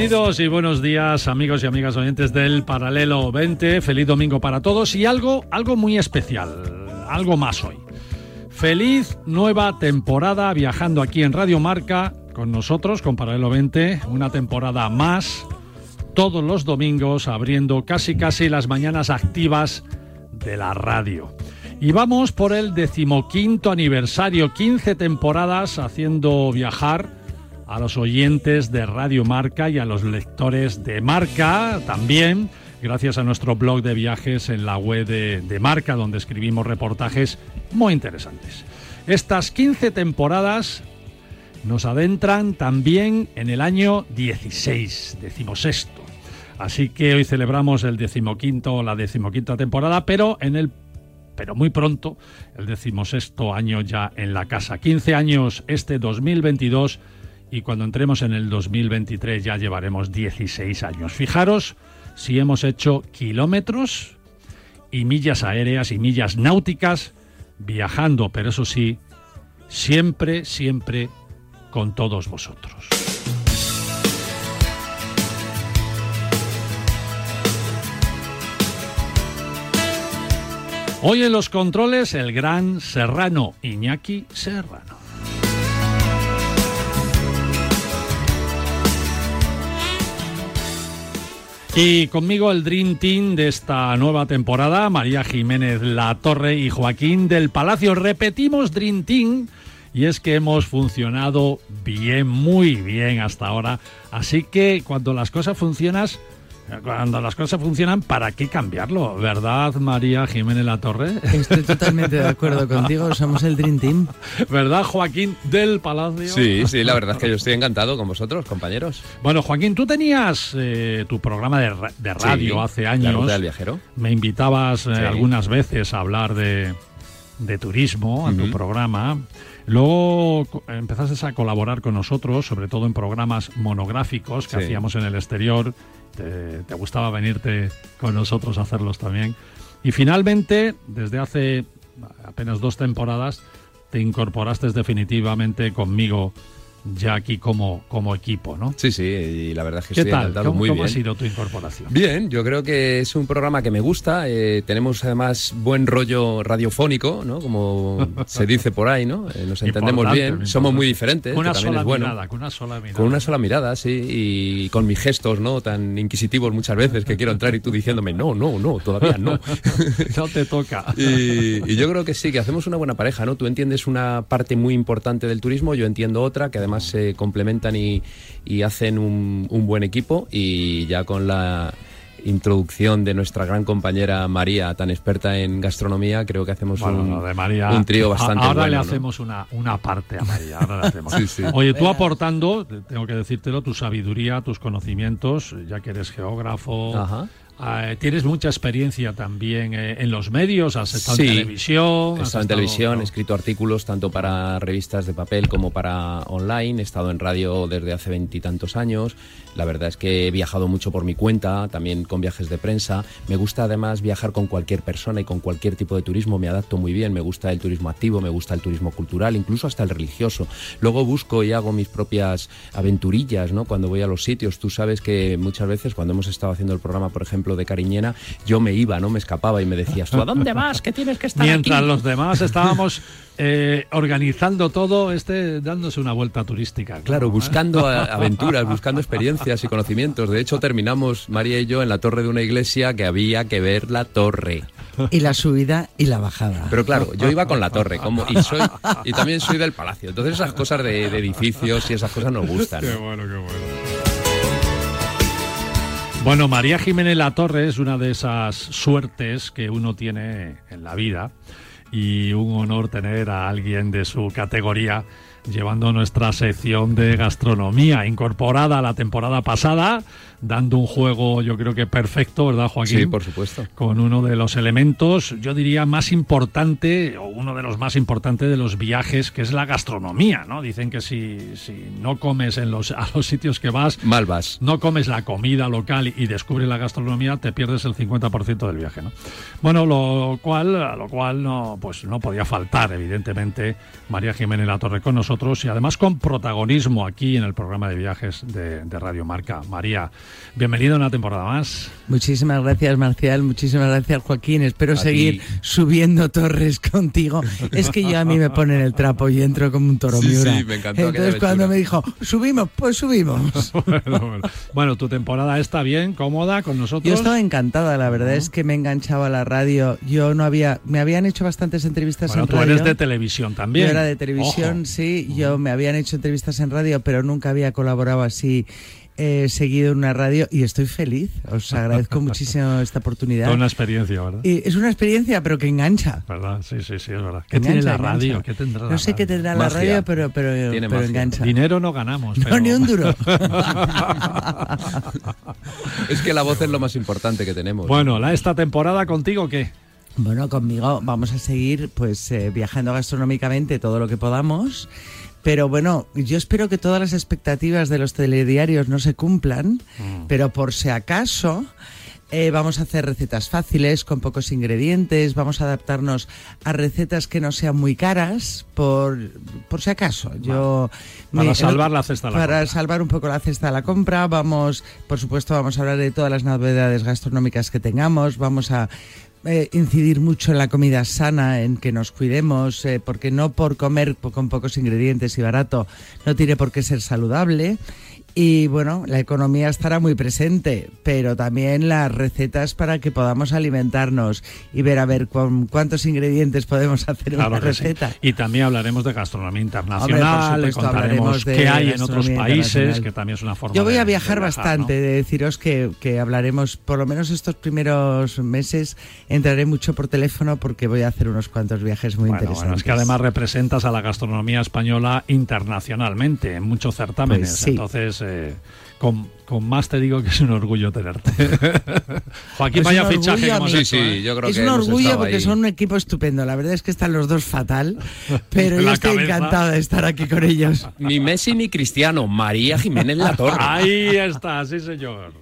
Bienvenidos y buenos días amigos y amigas oyentes del Paralelo 20. Feliz domingo para todos y algo, algo muy especial, algo más hoy. Feliz nueva temporada viajando aquí en Radio Marca con nosotros, con Paralelo 20, una temporada más, todos los domingos abriendo casi casi las mañanas activas de la radio. Y vamos por el decimoquinto aniversario, 15 temporadas haciendo viajar a los oyentes de Radio Marca y a los lectores de Marca también, gracias a nuestro blog de viajes en la web de, Marca, donde escribimos reportajes muy interesantes. Estas 15 temporadas nos adentran también en el año 16, decimosexto. Así que hoy celebramos el decimoquinto, la decimoquinta temporada, pero en el pero muy pronto, el decimosexto año ya en la casa. 15 años este 2022 y cuando entremos en el 2023 ya llevaremos 16 años. Fijaros si hemos hecho kilómetros y millas aéreas y millas náuticas viajando, pero eso sí, siempre, siempre con todos vosotros. Hoy en los controles el gran Serrano, Iñaki Serrano. Y conmigo el Dream Team de esta nueva temporada, María Jiménez La Torre y Joaquín del Palacio. Repetimos Dream Team y es que hemos funcionado bien, muy bien hasta ahora. Así que cuando las cosas funcionan, cuando las cosas funcionan, ¿para qué cambiarlo? ¿Verdad, María Jiménez La Torre? Estoy totalmente de acuerdo contigo, somos el Dream Team. ¿Verdad, Joaquín del Palacio? Sí, sí, la verdad es que yo estoy encantado con vosotros, compañeros. Bueno, Joaquín, tú tenías eh, tu programa de, radio hace años. La del viajero. Me invitabas eh, algunas veces a hablar de, turismo en tu programa. Luego empezaste a colaborar con nosotros, sobre todo en programas monográficos que hacíamos en el exterior te, gustaba venirte con nosotros a hacerlos también. Y finalmente, desde hace apenas dos temporadas, te incorporaste definitivamente conmigo ya aquí como, como equipo, ¿no? Sí, sí, y la verdad es que ¿Qué estoy tal? muy ¿Cómo ha sido tu incorporación? Bien, yo creo que es un programa que me gusta. Eh, tenemos además buen rollo radiofónico, ¿no? Como se dice por ahí, ¿no? Eh, nos entendemos bien, somos muy diferentes. Con una sola mirada, con una sola mirada. Con una sola mirada, sí, y con mis gestos, ¿no? Tan inquisitivos muchas veces que quiero entrar y tú diciéndome, no, no, no, todavía no. no te toca. Y, y, yo creo que sí, que hacemos una buena pareja, ¿no? Tú entiendes una parte muy importante del turismo, yo entiendo otra, que además se complementa y, hacen un, buen equipo. Y ya con la introducción de nuestra gran compañera María, tan experta en gastronomía, creo que hacemos un, trío bastante ahora le hacemos una, una parte a María. Oye, tú aportando, tengo que decírtelo, tu sabiduría, tus conocimientos, ya que eres geógrafo, Ah, tienes mucha experiencia también eh, en los medios, has estado en televisión. He estado en televisión, he escrito artículos tanto para revistas de papel como para online, he estado en radio desde hace veintitantos años. La verdad es que he viajado mucho por mi cuenta, también con viajes de prensa. Me gusta además viajar con cualquier persona y con cualquier tipo de turismo, me adapto muy bien, me gusta el turismo activo, me gusta el turismo cultural, incluso hasta el religioso. Luego busco y hago mis propias aventurillas, ¿no? Cuando voy a los sitios, tú sabes que muchas veces cuando hemos estado haciendo el programa, por ejemplo, de Cariñena, yo me iba, ¿no? Me escapaba y me decías, ¿tú a dónde vas? ¿Qué tienes que estar Mientras los demás estábamos eh, organizando todo, este dándose una vuelta turística. Claro, buscando aventuras, buscando experiencias y conocimientos. De hecho, terminamos, María y yo, en la torre de una iglesia que había que ver la torre. y la subida y la bajada. Pero claro, yo iba con la torre como, y, soy, y también soy del palacio. Entonces esas cosas de, de edificios y esas cosas nos gustan. Qué bueno, qué bueno. Bueno, María Jiménez La Torre es una de esas suertes que uno tiene en la vida y un honor tener a alguien de su categoría llevando nuestra sección de gastronomía incorporada a la temporada pasada dando un juego yo creo que perfecto, ¿verdad Joaquín? Sí, por supuesto. Con uno de los elementos, yo diría, más importante, o uno de los más importantes de los viajes, que es la gastronomía, ¿no? Dicen que si, si no comes en los, a los sitios que vas... Mal vas. No comes la comida local y descubres la gastronomía, te pierdes el 50% del viaje, ¿no? Bueno, lo cual, a lo cual no, pues no podía faltar, evidentemente, María Jiménez La Torre con nosotros y además con protagonismo aquí en el programa de viajes de, de Radio Marca. María, Bienvenido a una temporada más. Muchísimas gracias, Marcial. Muchísimas gracias, Joaquín. Espero seguir subiendo torres contigo. Es que yo a mí me ponen el trapo y entro como un toro miura. Sí, me encantó Entonces, cuando me dijo, subimos, pues subimos. bueno, tu temporada está bien, cómoda con nosotros. Yo estaba encantada, la verdad es que me enganchaba a la radio. Yo no había, me habían hecho bastantes entrevistas bueno, en tú radio. eres de televisión también. Yo era de televisión, sí. Yo me habían hecho entrevistas en radio, pero nunca había colaborado así he seguido en una radio y estoy feliz. Os agradezco muchísimo esta oportunidad. Es una experiencia, ¿verdad? Y es una experiencia, pero que engancha. ¿Verdad? Sí, sí, sí, es verdad. ¿Qué tiene la radio? Engancha. ¿Qué tendrá no sé qué tendrá Magia. la radio, pero, pero, pero engancha. Dinero no ganamos. No, pero- ni un duro. Es que la voz es lo más importante que tenemos. Bueno, la, esta temporada contigo, ¿qué? Bueno, conmigo vamos a seguir pues eh, viajando gastronómicamente todo lo que podamos. Pero bueno, yo espero que todas las expectativas de los telediarios no se cumplan, pero por si acaso eh, vamos a hacer recetas fáciles, con pocos ingredientes, vamos a adaptarnos a recetas que no sean muy caras, por, por si acaso. Yo Para me- salvar la cesta de la Para compra. salvar un poco la cesta de la compra, vamos, por supuesto, vamos a hablar de todas las novedades gastronómicas que tengamos, vamos a eh, incidir mucho en la comida sana, en que nos cuidemos, eh, porque no por comer con pocos ingredientes y barato no tiene por qué ser saludable. Y bueno, la economía estará muy presente, pero también las recetas para que podamos alimentarnos y ver a ver con cuántos ingredientes podemos hacer Claro una que sí. receta. Y también hablaremos de gastronomía Hombre, internacional, le supuesto, contaremos qué hay en otros países, que también es una forma Yo voy a viajar de bastante, ¿no? de deciros que, que hablaremos, por lo menos estos primeros meses, entraré mucho por teléfono porque voy a hacer unos cuantos viajes muy Bueno, interesantes. bueno, es que además representas a la gastronomía española internacionalmente en muchos certámenes. Pues sí. Entonces, eh, con, con más te digo que es un orgullo tenerte. Joaquín, Es vaya fichaje que orgullo, hemos Sí, hecho, sí, ¿eh? yo creo es que un orgullo porque ahí. son un equipo estupendo. La verdad es que están los dos fatal, pero yo estoy cabeza. encantada de estar aquí con ellos. Ni Messi ni Cristiano, María Jiménez La Torre. Ahí está, sí señor.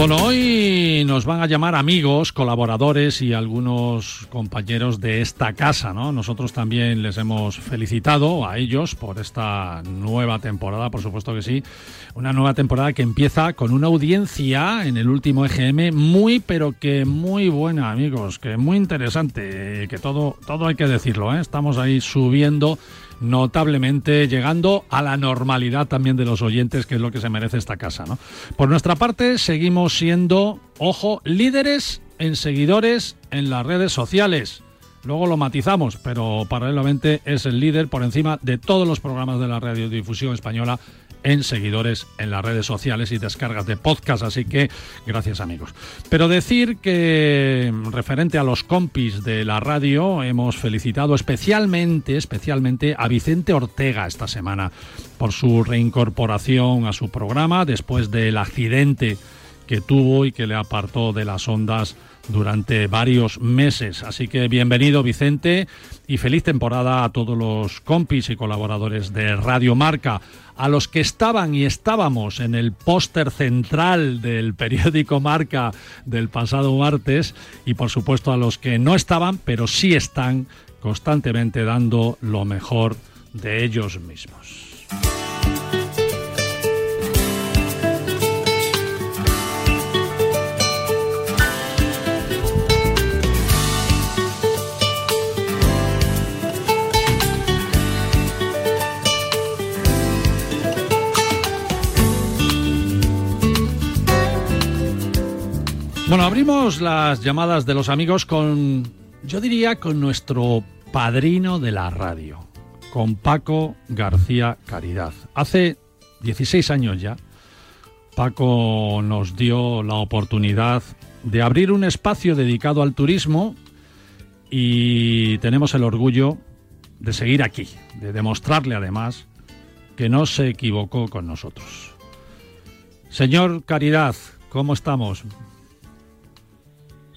Bueno, hoy nos van a llamar amigos, colaboradores y algunos compañeros de esta casa, ¿no? Nosotros también les hemos felicitado a ellos por esta nueva temporada, por supuesto que sí. Una nueva temporada que empieza con una audiencia en el último EGM muy, pero que muy buena, amigos, que muy interesante, que todo, todo hay que decirlo, ¿eh? Estamos ahí subiendo notablemente, llegando a la normalidad también de los oyentes, que es lo que se merece esta casa. ¿no? Por nuestra parte, seguimos siendo, ojo, líderes en seguidores en las redes sociales. Luego lo matizamos, pero paralelamente es el líder por encima de todos los programas de la radiodifusión española en seguidores en las redes sociales y descargas de podcast, así que gracias amigos. Pero decir que referente a los compis de la radio hemos felicitado especialmente, especialmente a Vicente Ortega esta semana por su reincorporación a su programa después del accidente que tuvo y que le apartó de las ondas durante varios meses. Así que bienvenido Vicente y feliz temporada a todos los compis y colaboradores de Radio Marca, a los que estaban y estábamos en el póster central del periódico Marca del pasado martes y por supuesto a los que no estaban, pero sí están constantemente dando lo mejor de ellos mismos. Bueno, abrimos las llamadas de los amigos con, yo diría, con nuestro padrino de la radio, con Paco García Caridad. Hace 16 años ya, Paco nos dio la oportunidad de abrir un espacio dedicado al turismo y tenemos el orgullo de seguir aquí, de demostrarle además que no se equivocó con nosotros. Señor Caridad, ¿cómo estamos?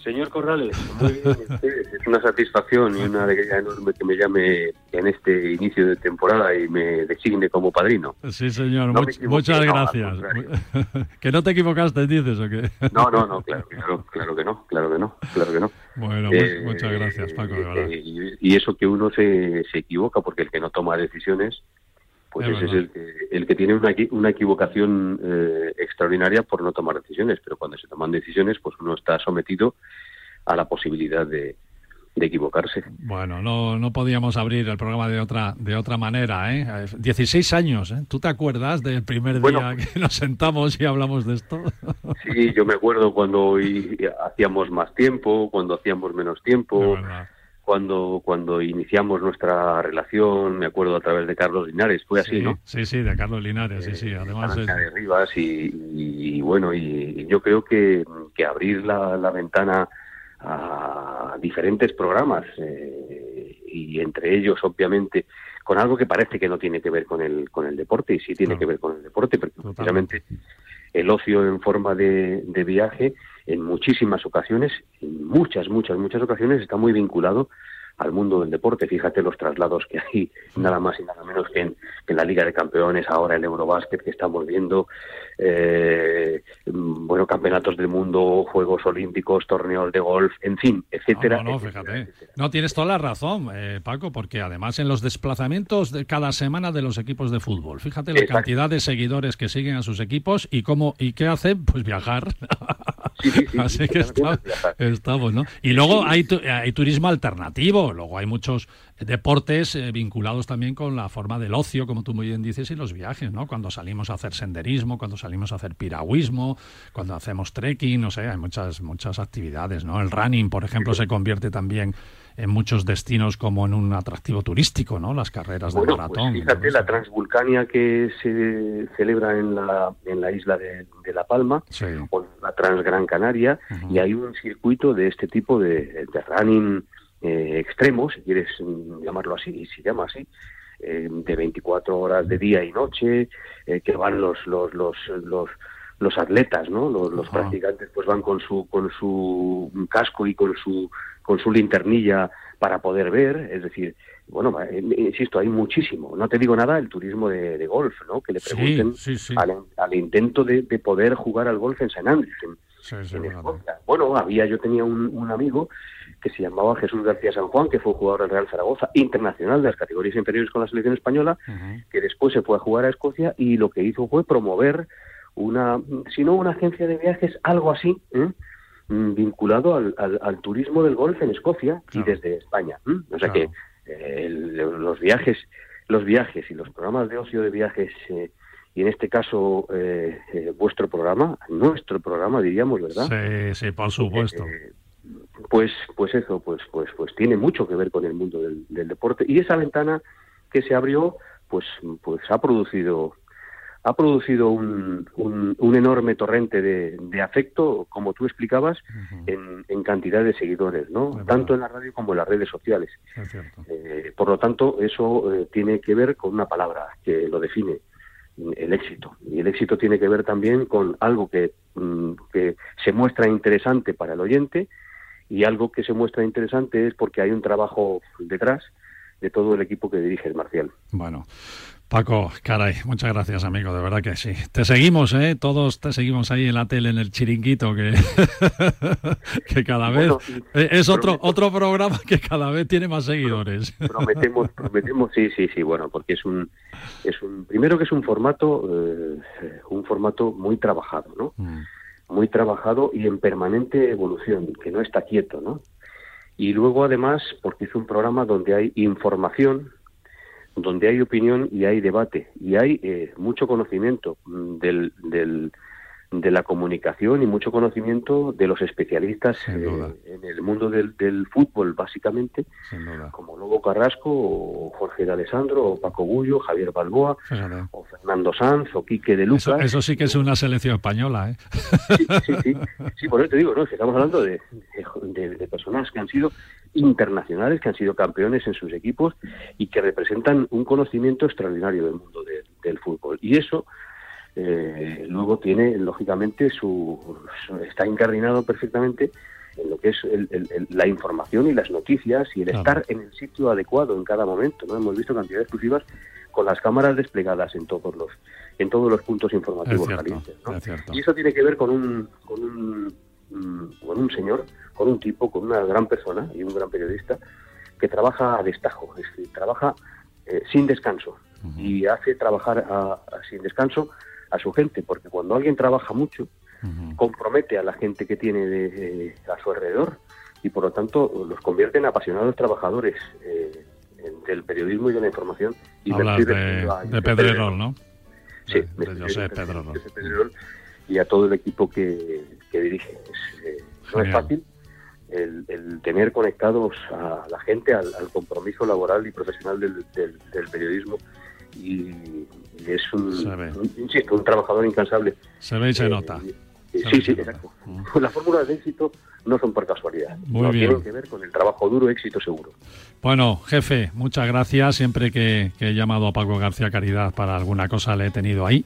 Señor Corrales, muy bien Es una satisfacción y una alegría enorme que me llame en este inicio de temporada y me designe como padrino. Sí, señor. muchas gracias. ¿Que no te equivocaste, dices o qué? No, no, no, claro, claro, que no, claro que no, claro que no. Bueno, eh, muchas gracias, Paco, de verdad. Eh, y, eso que uno se, se equivoca, porque el que no toma decisiones pues ese es el que, el que tiene una, una equivocación eh, extraordinaria por no tomar decisiones, pero cuando se toman decisiones, pues uno está sometido a la posibilidad de, equivocarse. Bueno, no, no podíamos abrir el programa de otra de otra manera, ¿eh? 16 años, ¿eh? ¿Tú te acuerdas del primer día que nos sentamos y hablamos de esto? Sí, yo me acuerdo cuando hacíamos más tiempo, cuando hacíamos menos tiempo cuando, cuando iniciamos nuestra relación, me acuerdo a través de Carlos Linares, fue así, ¿no? Sí, sí, de Carlos Linares, sí, sí, eh, además... de Rivas y, bueno, y, yo creo que, que abrir la, la, ventana a diferentes programas eh, y entre ellos, obviamente, con algo que parece que no tiene que ver con el, con el deporte y sí tiene que ver con el deporte, porque precisamente el ocio en forma de, de viaje en muchísimas ocasiones, en muchas, muchas, muchas ocasiones está muy vinculado al mundo del deporte. Fíjate los traslados que hay, nada más y nada menos que en, la Liga de Campeones, ahora el Eurobásquet que estamos viendo, eh, bueno, campeonatos del mundo, Juegos Olímpicos, torneos de golf, en fin, etcétera. No, no, fíjate. No, tienes toda la razón, eh, Paco, porque además en los desplazamientos de cada semana de los equipos de fútbol, fíjate la cantidad de seguidores que siguen a sus equipos y cómo y qué hacen, pues viajar. Así que estamos, ¿no? Y luego hay, hay turismo alternativo, luego hay muchos deportes eh, vinculados también con la forma del ocio, como tú muy bien dices, y los viajes, ¿no? Cuando salimos a hacer senderismo, cuando salimos a hacer piragüismo, cuando hacemos trekking, no sé, hay muchas, muchas actividades, ¿no? El running, por ejemplo, se convierte también en muchos destinos como en un atractivo turístico, ¿no? Las carreras de pues maratón. fíjate, la Transvulcania que se celebra en la, en la isla de, La Palma, o la Transgran Canaria, y hay un circuito de este tipo de, de running eh, extremo, si quieres llamarlo así, y se llama así, eh, de 24 horas de día y noche, eh, que van los, los, los, los, los atletas, ¿no? Los, practicantes pues van con su, con su casco y con su, con su linternilla para poder ver, es decir, bueno, insisto, hay muchísimo. No te digo nada el turismo de, golf, ¿no? Que le pregunten Al, intento de, poder jugar al golf en San Andrés, Bueno, había, yo tenía un amigo que se llamaba Jesús García San Juan, que fue jugador del Real Zaragoza, internacional de las categorías inferiores con la selección española, que después se fue a jugar a Escocia y lo que hizo fue promover una, si no una agencia de viajes, algo así, ¿eh? mm, vinculado al, al, turismo del golf en Escocia y desde España. O sea que eh, los viajes, los viajes y los programas de ocio de viajes eh, y en este caso vuestro programa, nuestro programa diríamos, ¿verdad? Sí, sí, por supuesto pues pues eso pues pues pues tiene mucho que ver con el mundo del, deporte y esa ventana que se abrió pues pues ha producido ha producido un, un, enorme torrente de, afecto, como tú explicabas, en, cantidad de seguidores, ¿no? Tanto en la radio como en las redes sociales. Eh, por lo tanto, eso eh, tiene que ver con una palabra que lo define, el éxito. Y el éxito tiene que ver también con algo que, mm, que se muestra interesante para el oyente y algo que se muestra interesante es porque hay un trabajo detrás de todo el equipo que dirige el Marcial. Bueno, Paco, caray, muchas gracias, amigo, de verdad que sí. Te seguimos, ¿eh? Todos te seguimos ahí en la tele, en el chiringuito, que, que cada vez es otro otro programa que cada vez tiene más seguidores. Prometemos, prometemos, sí, sí, sí, bueno, porque es un, es un, primero que es un formato, eh, un formato muy trabajado, ¿no? Mm muy trabajado y en permanente evolución, que no está quieto, ¿no? Y luego además, porque es un programa donde hay información, donde hay opinión y hay debate y hay eh, mucho conocimiento del, del, de la comunicación y mucho conocimiento de los especialistas eh, en el mundo del, fútbol, básicamente, como Lobo Carrasco, o Jorge de Alessandro, o Paco Gullo, Javier Balboa, o Fernando Sanz, o Quique de Lucas. Eso, sí que es una selección española, ¿eh? Sí, sí, sí. sí por eso te digo, ¿no? estamos hablando de, de personas que han sido internacionales, que han sido campeones en sus equipos y que representan un conocimiento extraordinario del mundo del fútbol. Y eso eh, luego tiene, lógicamente, su, está incardinado perfectamente en lo que es la información y las noticias y el estar en el sitio adecuado en cada momento. no Hemos visto cantidades exclusivas con las cámaras desplegadas en todos los en todos los puntos informativos calientes. Y eso tiene que ver con un, con un mm, con un señor, con un tipo, con una gran persona y un gran periodista que trabaja a destajo, es decir, trabaja eh, sin descanso y hace trabajar sin descanso a su gente, porque cuando alguien trabaja mucho, compromete a la gente que tiene de, a su alrededor y por lo tanto los convierte en apasionados trabajadores eh, del periodismo y de la información. Y Hablas de, de, Pedrerol, ¿no? Sí, de, José Pedrerol. Y a todo el equipo que, dirige. Eh, no es fácil el, tener conectados a la gente al, compromiso laboral y profesional del, del periodismo y, es un, un, trabajador incansable. Se ve y se eh, nota. sí, sí, exacto. Mm. Las fórmulas de éxito no son por casualidad. Muy bien. Tienen que ver con el trabajo duro, éxito seguro. Bueno, jefe, muchas gracias. Siempre que, he llamado a Paco García Caridad para alguna cosa le he tenido ahí.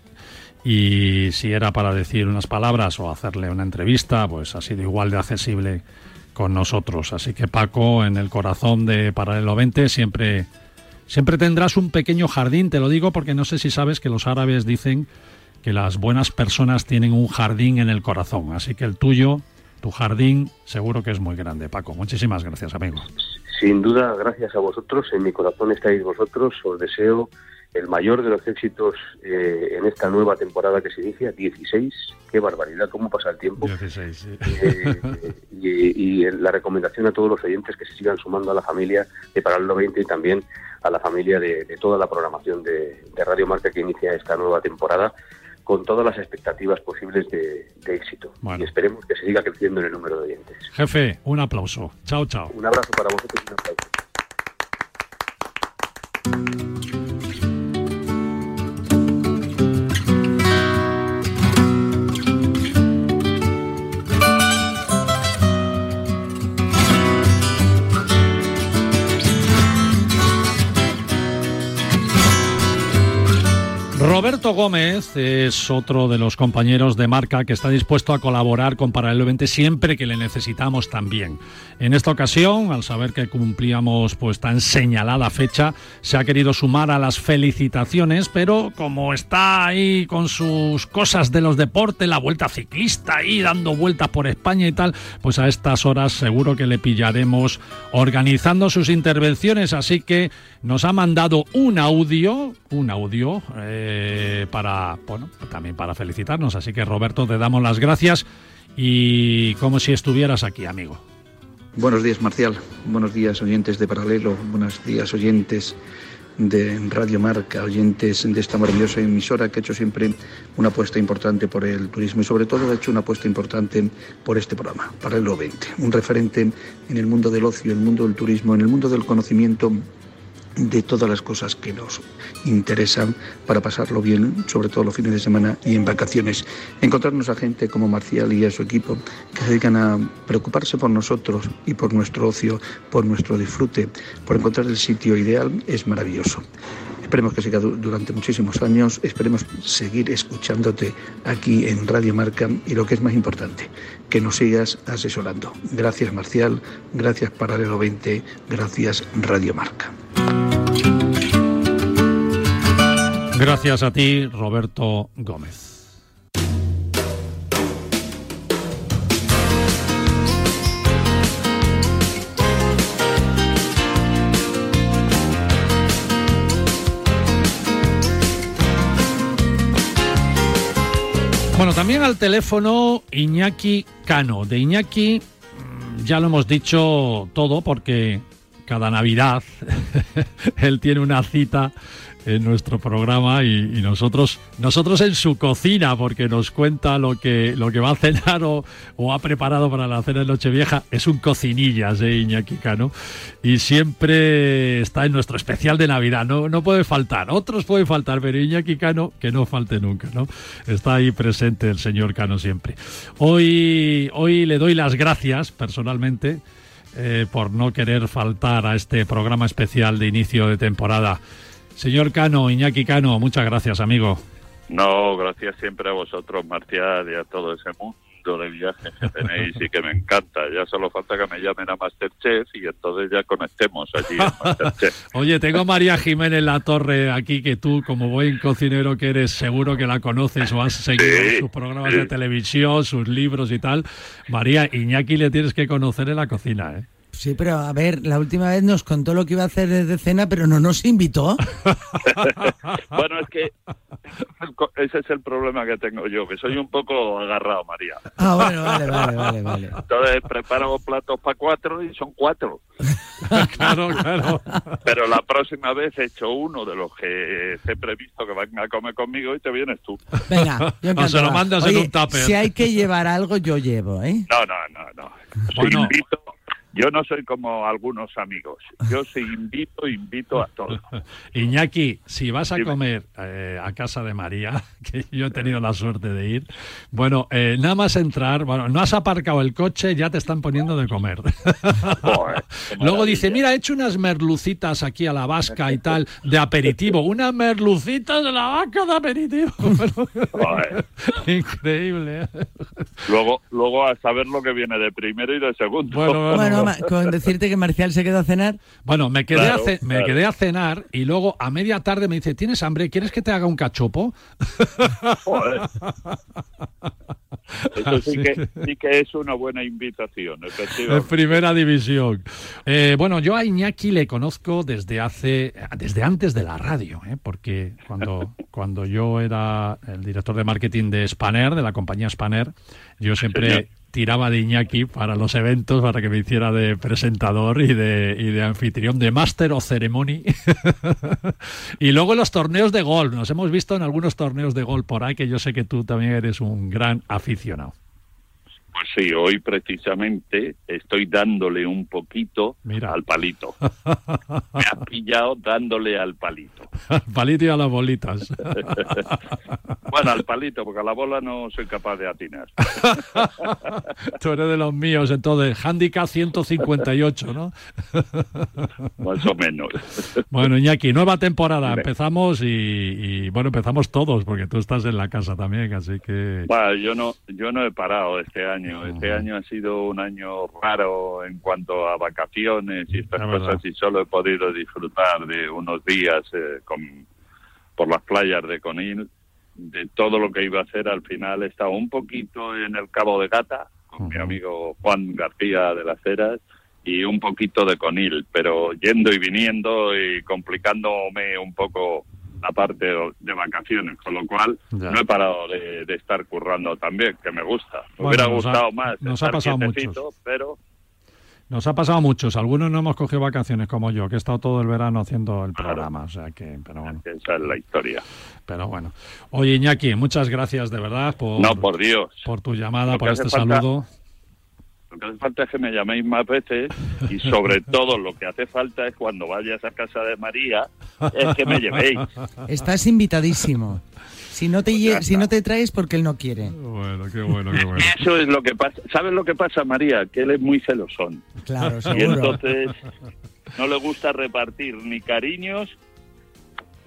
Y si era para decir unas palabras o hacerle una entrevista, pues ha sido igual de accesible con nosotros. Así que Paco, en el corazón de Paralelo 20, siempre Siempre tendrás un pequeño jardín, te lo digo porque no sé si sabes que los árabes dicen que las buenas personas tienen un jardín en el corazón, así que el tuyo, tu jardín, seguro que es muy grande, Paco. Muchísimas gracias, amigo. Sin duda, gracias a vosotros, en mi corazón estáis vosotros, os deseo el mayor de los éxitos eh, en esta nueva temporada que se inicia, 16, qué barbaridad, cómo pasa el tiempo. 16, sí. Eh, y, y, la recomendación a todos los oyentes que se sigan sumando a la familia de Paralelo 20 y también a la familia de, toda la programación de, Radio Marca que inicia esta nueva temporada con todas las expectativas posibles de, éxito. Y esperemos que se siga creciendo en el número de oyentes. Jefe, un aplauso. Chao, chao. Un abrazo para vosotros y un aplauso. Roberto Gómez es otro de los compañeros de marca que está dispuesto a colaborar con Paralelo 20 siempre que le necesitamos también. En esta ocasión, al saber que cumplíamos pues tan señalada fecha, se ha querido sumar a las felicitaciones, pero como está ahí con sus cosas de los deportes, la vuelta ciclista ahí dando vueltas por España y tal, pues a estas horas seguro que le pillaremos organizando sus intervenciones, así que nos ha mandado un audio, un audio eh, para, bueno, también para felicitarnos. Así que Roberto, te damos las gracias y como si estuvieras aquí, amigo. Buenos días, Marcial. Buenos días, oyentes de Paralelo. Buenos días, oyentes de Radio Marca, oyentes de esta maravillosa emisora que ha hecho siempre una apuesta importante por el turismo y sobre todo ha hecho una apuesta importante por este programa, Paralelo 20, un referente en el mundo del ocio, en el mundo del turismo, en el mundo del conocimiento de todas las cosas que nos interesan para pasarlo bien, sobre todo los fines de semana y en vacaciones. Encontrarnos a gente como Marcial y a su equipo que se dedican a preocuparse por nosotros y por nuestro ocio, por nuestro disfrute, por encontrar el sitio ideal, es maravilloso. Esperemos que siga durante muchísimos años, esperemos seguir escuchándote aquí en Radio Marca y lo que es más importante, que nos sigas asesorando. Gracias Marcial, gracias Paralelo 20, gracias Radio Marca. Gracias a ti, Roberto Gómez. Bueno, también al teléfono Iñaki Cano. De Iñaki mm, ya lo hemos dicho todo porque cada Navidad él tiene una cita en nuestro programa y, nosotros nosotros en su cocina porque nos cuenta lo que lo que va a cenar o, ha preparado para la cena de Nochevieja. Es un cocinillas de Iñaki Cano. Y siempre está en nuestro especial de Navidad. No no puede faltar. Otros pueden faltar pero Iñaki Cano que no falte nunca no está ahí presente el señor Cano siempre. Hoy hoy le doy las gracias personalmente eh, por no querer faltar a este programa especial de inicio de temporada Señor Cano, Iñaki Cano, muchas gracias, amigo. No, gracias siempre a vosotros, Marcial, y a todo ese mundo de viajes que tenéis y que me encanta. Ya solo falta que me llamen a Masterchef y entonces ya conectemos allí en Masterchef. Oye, tengo María Jiménez La Torre aquí, que tú, como buen cocinero que eres, seguro que la conoces o has seguido sus programas de televisión, sus libros y tal. María, Iñaki le tienes que conocer en la cocina, ¿eh? Sí, pero a ver, la última vez nos contó lo que iba a hacer de cena, pero no nos invitó. bueno, es que ese es el problema que tengo yo, que soy un poco agarrado, María. Ah, bueno, vale, vale, vale, vale. Entonces preparo platos para cuatro y son cuatro. claro, claro. Pero la próxima vez he hecho uno de los que he previsto que van a comer conmigo y te vienes tú. Venga, yo o se lo mandas en un tupper. Si hay que llevar algo, yo llevo, ¿eh? No, no, no, no. Bueno. invito yo no soy como algunos amigos. Yo si invito, invito a todos. Iñaki, si vas a comer eh, a casa de María, que yo he tenido la suerte de ir, bueno, eh, nada más entrar, bueno, no has aparcado el coche, ya te están poniendo de comer. Luego dice, mira, he hecho unas merlucitas aquí a la vasca y tal, de aperitivo. Unas merlucitas de la vasca de aperitivo. Increíble. ¿eh? Luego, luego a saber lo que viene de primero y de segundo. bueno, bueno con decirte que Marcial se quedó a cenar. Bueno, me quedé, a, me quedé a cenar y luego a media tarde me dice, ¿tienes hambre? ¿Quieres que te haga un cachopo? Eso sí que, sí que, es una buena invitación, En primera división. Eh, bueno, yo a Iñaki le conozco desde hace, desde antes de la radio, ¿eh? porque cuando, cuando yo era el director de marketing de Spanner, de la compañía Spanner, yo siempre tiraba de Iñaki para los eventos, para que me hiciera de presentador y de, y de anfitrión, de máster o ceremony. y luego los torneos de golf. Nos hemos visto en algunos torneos de golf por ahí, que yo sé que tú también eres un gran aficionado. Pues sí, hoy precisamente estoy dándole un poquito al palito. Me ha pillado dándole al palito. Al palito y a las bolitas. bueno, al palito, porque a la bola no soy capaz de atinar. Tú eres de los míos, entonces, handicap 158, ¿no? Más o menos. Bueno, Iñaki, nueva temporada. Empezamos y, bueno, empezamos todos, porque tú estás en la casa también, así que... Bueno, yo no, yo no he parado este año este año ha sido un año raro en cuanto a vacaciones y estas cosas y solo he podido disfrutar de unos días eh, con, por las playas de Conil. De todo lo que iba a hacer al final he estado un poquito en el Cabo de Gata con mi amigo Juan García de las Heras y un poquito de Conil, pero yendo y viniendo y complicándome un poco aparte de vacaciones, con lo cual no he parado de, estar currando también, que me gusta. Me hubiera gustado más. Nos ha pasado mucho pero... Nos ha pasado muchos. Algunos no hemos cogido vacaciones como yo, que he estado todo el verano haciendo el programa. O sea que, pero bueno. Esa es la historia. Pero bueno. Oye, Iñaki, muchas gracias de verdad por, no, por, Dios. por tu llamada, por este saludo. Lo que hace falta es que me llaméis más veces y sobre todo lo que hace falta es cuando vayas a casa de María, es que me llevéis. Estás invitadísimo. Si no te pues si no te traes porque él no quiere. Bueno, qué bueno, qué bueno. Eso es lo que pasa. ¿Sabes lo que pasa, María? Que él es muy celosón. Claro, seguro. Y entonces no le gusta repartir ni cariños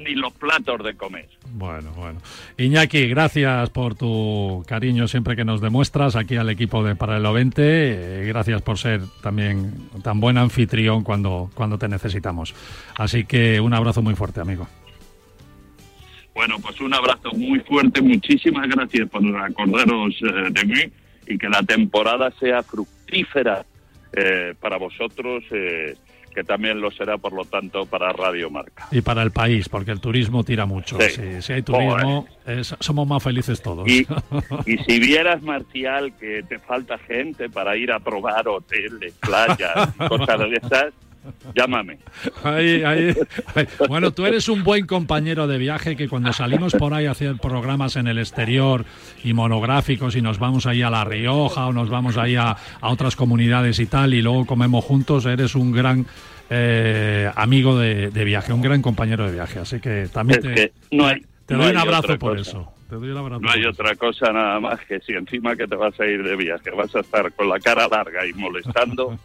ni los platos de comer. Bueno, bueno. Iñaki, gracias por tu cariño siempre que nos demuestras aquí al equipo de Paralelo 20. Eh, gracias por ser también tan buen anfitrión cuando, cuando te necesitamos. Así que un abrazo muy fuerte, amigo. Bueno, pues un abrazo muy fuerte. Muchísimas gracias por acordaros eh, de mí y que la temporada sea fructífera eh, para vosotros que también lo será, por lo tanto, para Radio Marca. Y para el país, porque el turismo tira mucho. Si, hay turismo, somos más felices todos. Y, si vieras, Marcial, que te falta gente para ir a probar hoteles, playas, cosas de esas, llámame. Bueno, tú eres un buen compañero de viaje que cuando salimos por ahí a hacer programas en el exterior y monográficos y nos vamos ahí a La Rioja o nos vamos ahí a, otras comunidades y tal y luego comemos juntos, eres un gran eh, amigo de, viaje, un gran compañero de viaje. Así que también te, doy un abrazo por eso. No hay otra cosa nada más que si encima que te vas a ir de viaje vas a estar con la cara larga y molestando,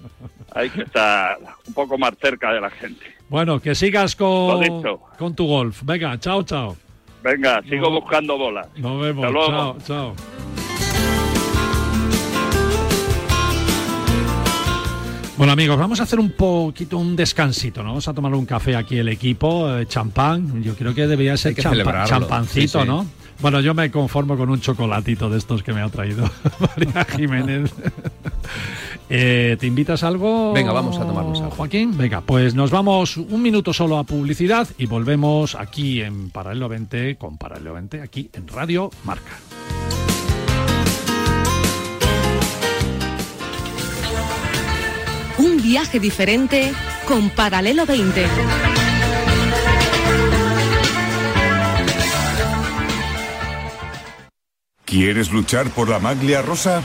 hay que estar un poco más cerca de la gente. Bueno, que sigas con, con tu golf. Venga, chao, chao. Venga, sigo buscando bolas. Nos vemos. Chao, chao. Bueno amigos, vamos a hacer un poquito un descansito, ¿no? Vamos a tomar un café aquí el equipo, eh, champán, yo creo que debería ser champancito, ¿no? Bueno, yo me conformo con un chocolatito de estos que me ha traído María Jiménez. Eh, ¿Te invitas algo? Venga, vamos a tomarnos algo. Joaquín, venga, pues nos vamos un minuto solo a publicidad y volvemos aquí en Paralelo 20 con Paralelo 20 aquí en Radio Marca. Un viaje diferente con Paralelo 20. ¿Quieres luchar por la maglia rosa?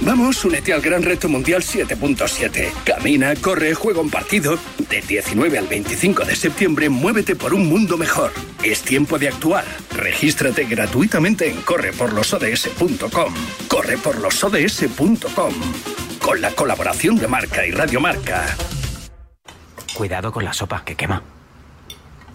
Vamos, únete al Gran Reto Mundial 7.7. Camina, corre, juega un partido. De 19 al 25 de septiembre, muévete por un mundo mejor. Es tiempo de actuar. Regístrate gratuitamente en correporlosods.com. Correporlosods.com. Con la colaboración de Marca y Radio Marca. Cuidado con la sopa que quema.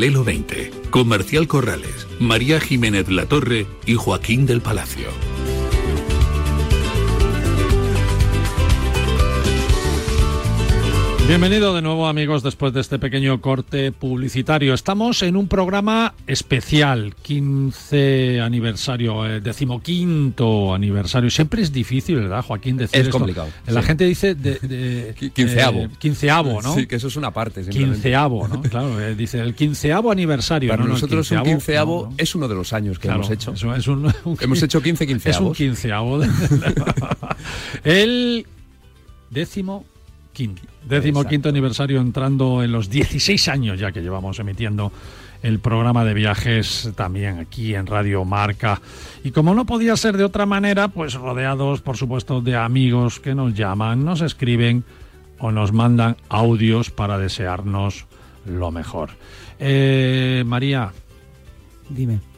Paralelo 20, con Marcial Corrales, María Jiménez Latorre y Joaquín del Palacio. Bienvenido de nuevo amigos después de este pequeño corte publicitario. Estamos en un programa especial, 15 aniversario, eh, decimoquinto aniversario. Siempre es difícil, ¿verdad, Joaquín? Decir es complicado. La gente dice de, quinceavo. Eh, quinceavo, ¿no? Sí, que eso es una parte. Quinceavo, ¿no? claro, eh, dice el quinceavo aniversario. Para nosotros un quinceavo es uno de los años que hemos hecho. Es un, hemos hecho 15 quinceavos. Es un quinceavo. el décimo quinto, décimo quinto aniversario entrando en los 16 años ya que llevamos emitiendo el programa de viajes también aquí en Radio Marca. Y como no podía ser de otra manera, pues rodeados por supuesto de amigos que nos llaman, nos escriben o nos mandan audios para desearnos lo mejor. Eh, María. Dime.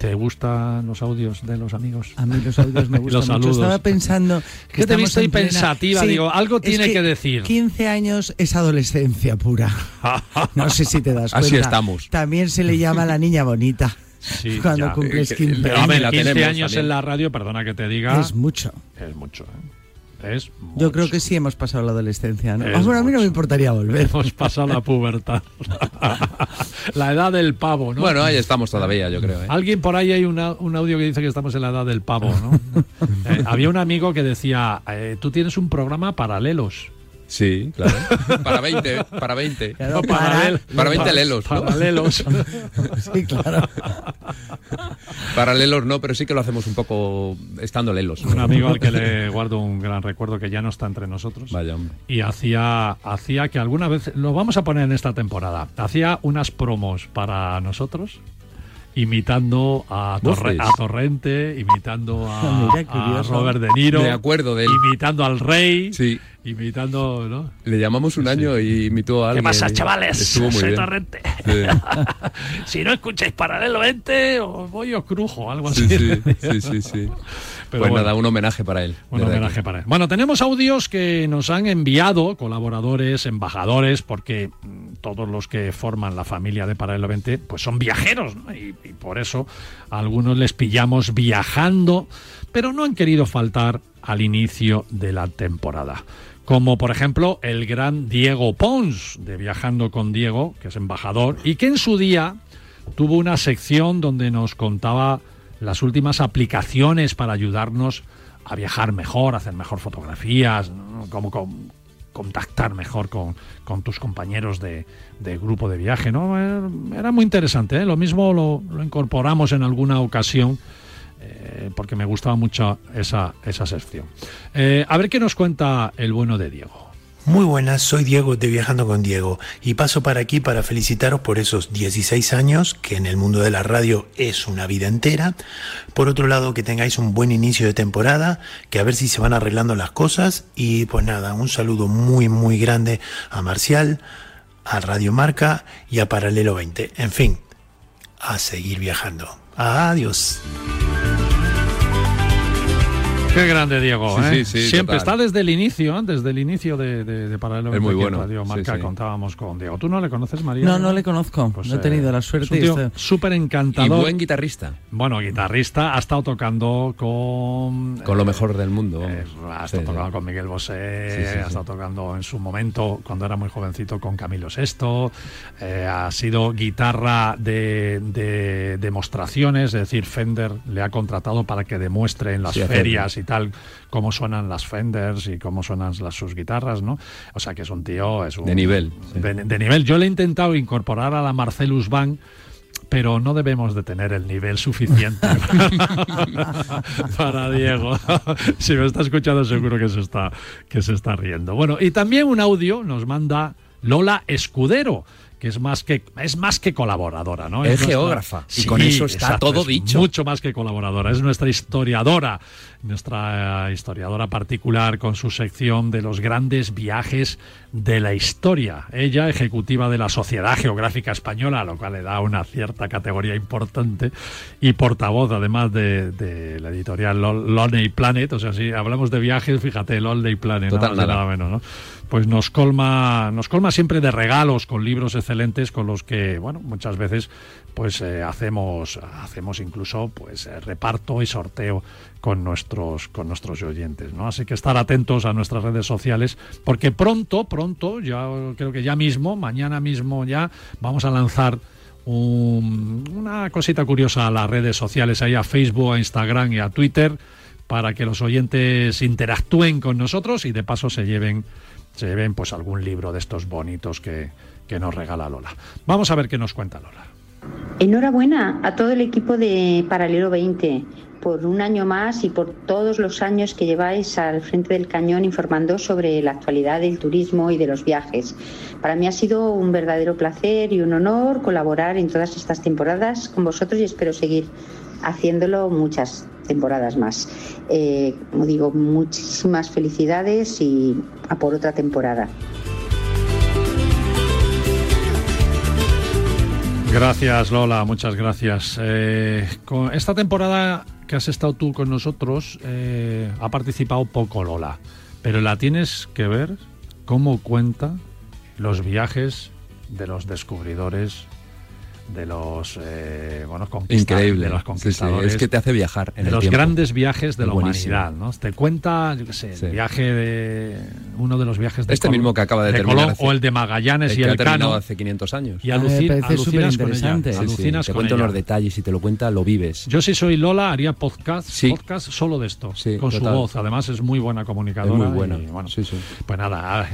¿Te gustan los audios de los amigos? A mí los audios me gustan los mucho. Estaba pensando que te he visto pensativa, digo, algo tiene que, decir. 15 años es adolescencia pura. No sé si te das cuenta. Así estamos. También se le llama la niña bonita. Sí, cuando cumples 15 Pero, años. 15 años en la radio, perdona que te diga. Es mucho. Es mucho, ¿eh? Yo creo que sí hemos pasado la adolescencia. ¿no? Ah, bueno, a mí no me importaría volver. Hemos pasado la pubertad. la edad del pavo, ¿no? Bueno, ahí estamos todavía, yo creo. ¿eh? Alguien por ahí hay un audio que dice que estamos en la edad del pavo, ¿no? Eh, había un amigo que decía, eh, tú tienes un programa paralelos. Sí, claro. Para 20, para 20. para, para, 20 lelos. Paralelos. sí, claro. Paralelos no, pero sí que lo hacemos un poco estando lelos. Un amigo al que le guardo un gran recuerdo que ya no está entre nosotros. Vaya hombre. Y hacía, hacía que alguna vez, lo vamos a poner en esta temporada, hacía unas promos para nosotros imitando a, Torrente, imitando a, a, Robert De Niro. Me acuerdo de él. Imitando al rey. Sí imitando, ¿no? Le llamamos un año y imitó a alguien. ¿Qué pasa, chavales? Soy Torrente. si no escucháis paralelamente, os voy os crujo, algo así. Sí, sí, sí. Pero pues nada, un homenaje para él. Un homenaje para él. Bueno, tenemos audios que nos han enviado colaboradores, embajadores, porque mm, todos los que forman la familia de Paralelo 20 pues son viajeros, y, y por eso a algunos les pillamos viajando, pero no han querido faltar al inicio de la temporada como por ejemplo el gran Diego Pons de Viajando con Diego, que es embajador, y que en su día tuvo una sección donde nos contaba las últimas aplicaciones para ayudarnos a viajar mejor, hacer mejor fotografías, cómo contactar mejor con, tus compañeros de, grupo de viaje. ¿no? Era muy interesante, ¿eh? lo mismo lo, incorporamos en alguna ocasión eh, porque me gustaba mucho esa, esa sección. Eh, a ver qué nos cuenta el bueno de Diego. Muy buenas, soy Diego de Viajando con Diego y paso para aquí para felicitaros por esos 16 años, que en el mundo de la radio es una vida entera. Por otro lado, que tengáis un buen inicio de temporada, que a ver si se van arreglando las cosas. Y pues nada, un saludo muy, muy grande a Marcial, a Radio Marca y a Paralelo 20. En fin, a seguir viajando. Adiós. Qué grande, Diego. ¿eh? Siempre está desde el inicio, ¿eh? desde el inicio de, de, Paralelo. Es muy bueno. Radio Marca contábamos con Diego. ¿Tú no le conoces, María? No, no le conozco. Pues, no he tenido la suerte. Es un súper encantador. Y buen guitarrista. Bueno, guitarrista. Ha estado tocando con... Con lo mejor del mundo. Eh, ha estado tocando con Miguel Bosé. ha estado tocando en su momento, cuando era muy jovencito, con Camilo VI. Eh, ha sido guitarra de, de, demostraciones. Es decir, Fender le ha contratado para que demuestre en las ferias y tal, cómo suenan las Fenders y cómo suenan las, sus guitarras, ¿no? O sea que es un tío... Es un, de nivel. De, nivel. Yo le he intentado incorporar a la Marcelus Band pero no debemos de tener el nivel suficiente para Diego. si me está escuchando seguro que se está, que se está riendo. Bueno, y también un audio nos manda Lola Escudero que es más que es más que colaboradora, ¿no? Es, geógrafa. y con eso está todo dicho. Mucho más que colaboradora. Es nuestra historiadora, nuestra eh, historiadora particular con su sección de los grandes viajes de la historia. Ella, ejecutiva de la Sociedad Geográfica Española, lo cual le da una cierta categoría importante, y portavoz además de, la editorial Lonely Planet. O sea, si hablamos de viajes, fíjate, Lonely Planet, Total, nada menos, ¿no? Pues nos colma, nos colma siempre de regalos con libros excelentes con los que, bueno, muchas veces pues eh, hacemos, hacemos incluso pues eh, reparto y sorteo con nuestros, con nuestros oyentes, ¿no? Así que estar atentos a nuestras redes sociales, porque pronto, pronto, ya creo que ya mismo, mañana mismo ya, vamos a lanzar una cosita curiosa a las redes sociales, ahí a Facebook, a Instagram y a Twitter, para que los oyentes interactúen con nosotros y de paso se lleven se ven pues algún libro de estos bonitos que, que nos regala Lola. Vamos a ver qué nos cuenta Lola. Enhorabuena a todo el equipo de Paralelo 20 por un año más y por todos los años que lleváis al frente del cañón informando sobre la actualidad del turismo y de los viajes. Para mí ha sido un verdadero placer y un honor colaborar en todas estas temporadas con vosotros y espero seguir haciéndolo muchas temporadas más. Eh, como digo, muchísimas felicidades y a por otra temporada. Gracias Lola, muchas gracias. Eh, con esta temporada que has estado tú con nosotros eh, ha participado poco Lola, pero la tienes que ver cómo cuenta los viajes de los descubridores de los eh, bueno, Increíble. de los conquistadores. Es que te hace viajar en de los grandes viajes de la humanidad, ¿no? Te cuenta, yo qué sé, el viaje de uno de los viajes de este mismo que acaba de, terminar o el de Magallanes y el que Cano hace 500 años. Y alucinas con ella. Alucinas te cuenta los detalles y te lo cuenta, lo vives. Yo si soy Lola haría podcast, podcast solo de esto, con su voz. Además es muy buena comunicadora. muy buena. bueno, pues nada,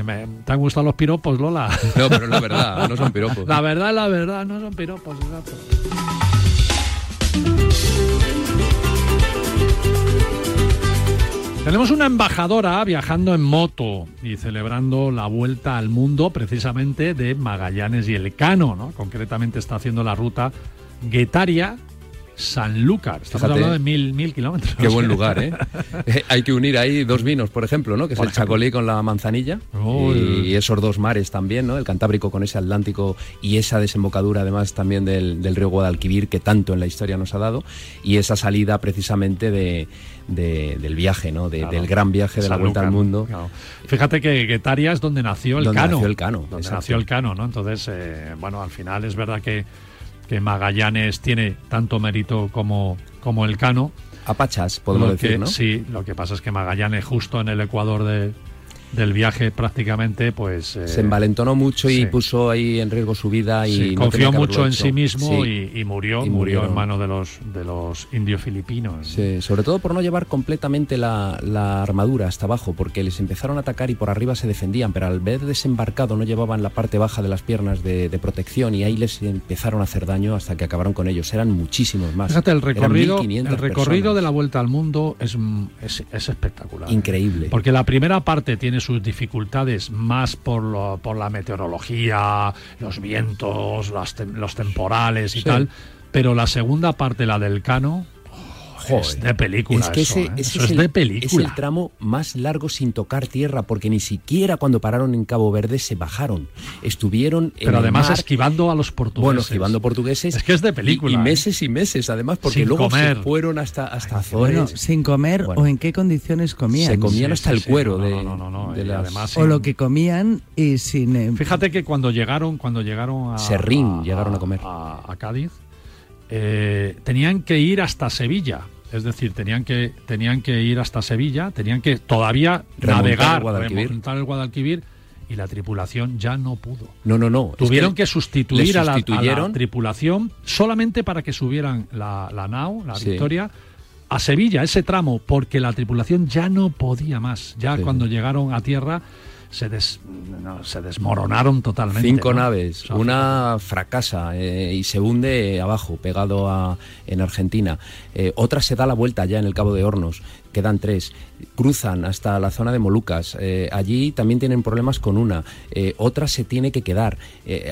¿te han gustado los piropos, Lola? No, pero la verdad, no son piropos. La verdad, la verdad, no son piropos. Tenemos una embajadora viajando en moto y celebrando la vuelta al mundo precisamente de Magallanes y el Cano, ¿no? Concretamente está haciendo la ruta Guetaria, Sanlúcar. Estamos hablando de mil, mil kilómetros. Qué buen lugar, ¿eh? ¿eh? Hay que unir ahí dos vinos, por ejemplo, ¿no? Que es el Chacolí con la manzanilla. Y esos dos mares también, ¿no? El Cantábrico con ese Atlántico y esa desembocadura, además, también del, río Guadalquivir, que tanto en la historia nos ha dado. Y esa salida precisamente de, del viaje, ¿no? del gran viaje de la vuelta al mundo. Fíjate que Guetaria es donde nació el donde Cano. Nació el Cano. Donde nació el Cano, ¿no? Entonces, eh, bueno, al final es verdad que que Magallanes tiene tanto mérito como, como el Cano. Apachas, podemos decir, ¿no? Sí, lo que pasa es que Magallanes justo en el Ecuador de, del viaje prácticamente, pues... se envalentonó mucho y puso ahí en riesgo su vida y... confió mucho en sí mismo y, murió, murió en manos de los, de los indios filipinos. Sí, sobre todo por no llevar completamente la, armadura hasta abajo, porque les empezaron a atacar y por arriba se defendían, pero al ver desembarcado no llevaban la parte baja de las piernas de, protección y ahí les empezaron a hacer daño hasta que acabaron con ellos. Eran muchísimos más. Fíjate, el recorrido, el recorrido de la Vuelta al Mundo es, es, es espectacular. Increíble. Porque la primera parte tiene sus dificultades más por, por la meteorología, los vientos, los temporales y tal, pero la segunda parte, la del cano, es de película. Es que ese, ¿eh? es, el, de película. es el tramo más largo sin tocar tierra, porque ni siquiera cuando pararon en Cabo Verde se bajaron. Estuvieron. Pero además esquivando a los portugueses. Bueno, esquivando portugueses. Es que es de película. Y, ¿eh? meses y meses, además, porque luego se fueron hasta, hasta Azores. sin comer o en qué condiciones comían. Se comían hasta el cuero de, O lo que comían y sin. Eh, Fíjate que cuando llegaron, cuando llegaron a. Serrín llegaron a comer. A, Cádiz. Tenían que ir hasta Sevilla es decir, tenían que, tenían que ir hasta Sevilla, tenían que todavía navegar, remontar el Guadalquivir y la tripulación ya no pudo. No, no, no. Tuvieron que, sustituir a la, tripulación solamente para que subieran la, la nao, la Victoria, a Sevilla, ese tramo, porque la tripulación ya no podía más. Ya cuando llegaron a tierra se, se desmoronaron totalmente. Cinco naves, una fracasa eh, y se hunde abajo, pegado a, en Argentina. Eh, otra se da la vuelta ya en el Cabo de Hornos, quedan tres. Cruzan hasta la zona de Molucas, eh, allí también tienen problemas con una. otra se tiene que quedar.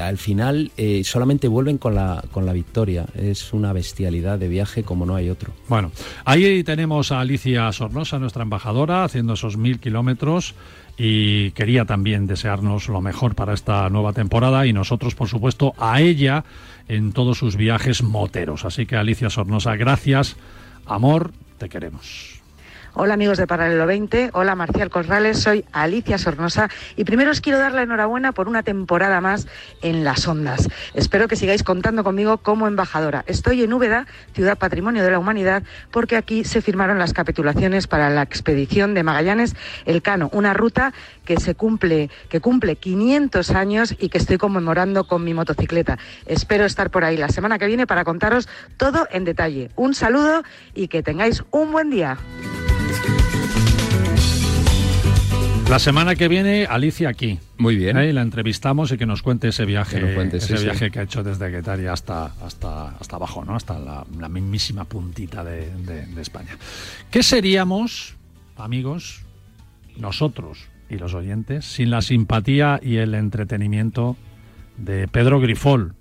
al final solamente vuelven con la, con la victoria. Es una bestialidad de viaje como no hay otro. Bueno, ahí tenemos a Alicia Sornosa, nuestra embajadora, haciendo esos mil kilómetros y quería también desearnos lo mejor para esta nueva temporada y nosotros, por supuesto, a ella en todos sus viajes moteros. Así que Alicia Sornosa, gracias. Amor, te queremos. Hola amigos de Paralelo 20, hola Marcial Corrales, soy Alicia Sornosa y primero os quiero dar la enhorabuena por una temporada más en las ondas. Espero que sigáis contando conmigo como embajadora. Estoy en Úbeda, Ciudad Patrimonio de la Humanidad, porque aquí se firmaron las capitulaciones para la expedición de Magallanes El Cano, una ruta que se cumple, que cumple 500 años y que estoy conmemorando con mi motocicleta. Espero estar por ahí la semana que viene para contaros todo en detalle. Un saludo y que tengáis un buen día. La semana que viene, Alicia aquí. Muy bien. ¿Eh? La entrevistamos y que nos cuente ese viaje, ese viaje que ha hecho desde Guetaria hasta, hasta, hasta abajo, ¿no? Hasta la, mismísima puntita de, de España. ¿Qué seríamos, amigos, nosotros y los oyentes, sin la simpatía y el entretenimiento de Pedro Grifol?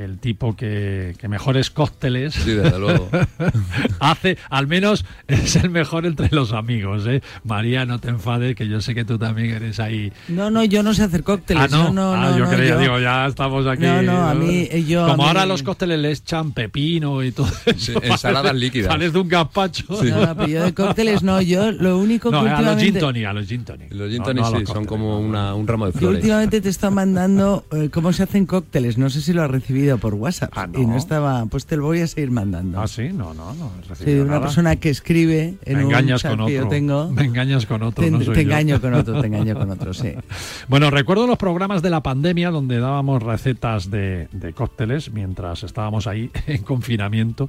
El tipo que, mejores cócteles hace, al menos es el mejor entre los amigos. ¿eh? María, no te enfades, que yo sé que tú también eres ahí. No, no, yo no sé hacer cócteles. Ah, no, ah, yo creía, digo, ya estamos aquí. No, no, a mí, eh, yo. Como ahora los cócteles le echan pepino y todo eso. ensaladas líquidas. Parece un gazpacho. No, pero yo de cócteles no, yo lo único que. No, a los gin tonic, a los gin tonic. Los gin tonic sí, son como una, un ramo de flores. Yo últimamente te está mandando eh, cómo se hacen cócteles, no sé si lo has recibido por WhatsApp. Ah, y no estaba, pues te lo voy a seguir mandando. Ah, sí, no, no, no. Sí, una persona que escribe en Me engañas un con otro. yo tengo. Me engañas con otro. Te, no te engaño con otro, te engaño con otro, sí. Bueno, recuerdo los programas de la pandemia donde dábamos recetas de, de cócteles mientras estábamos ahí en confinamiento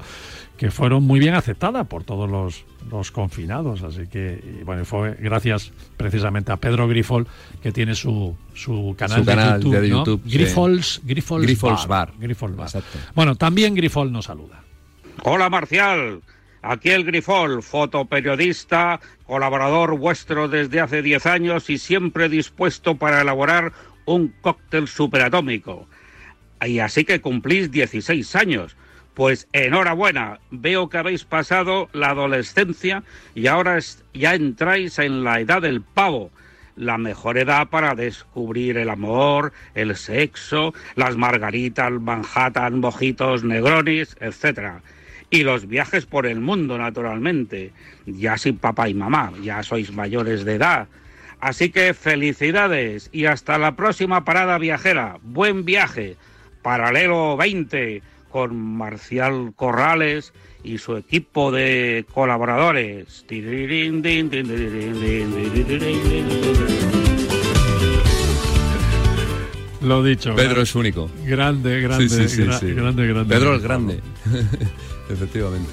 que fueron muy bien aceptadas por todos los, los confinados. Así que, bueno, fue gracias precisamente a Pedro Grifol, que tiene su, su canal, de YouTube. Grifols, Grifols, Bar. Bueno, también Grifol nos saluda. Hola, Marcial. Aquí el Grifol, fotoperiodista, colaborador vuestro desde hace 10 años y siempre dispuesto para elaborar un cóctel superatómico. Y así que cumplís 16 años Pues enhorabuena, veo que habéis pasado la adolescencia y ahora ya entráis en la edad del pavo la mejor edad para descubrir el amor, el sexo, las margaritas, Manhattan, mojitos, negronis, etc. Y los viajes por el mundo, naturalmente, ya sin papá y mamá, ya sois mayores de edad. Así que felicidades y hasta la próxima parada viajera. Buen viaje. Paralelo 20 con Marcial Corrales y su equipo de colaboradores. Lo dicho. Pedro es único. Grande, grande, sí, sí, sí, grande, grande. Pedro es grande. Efectivamente.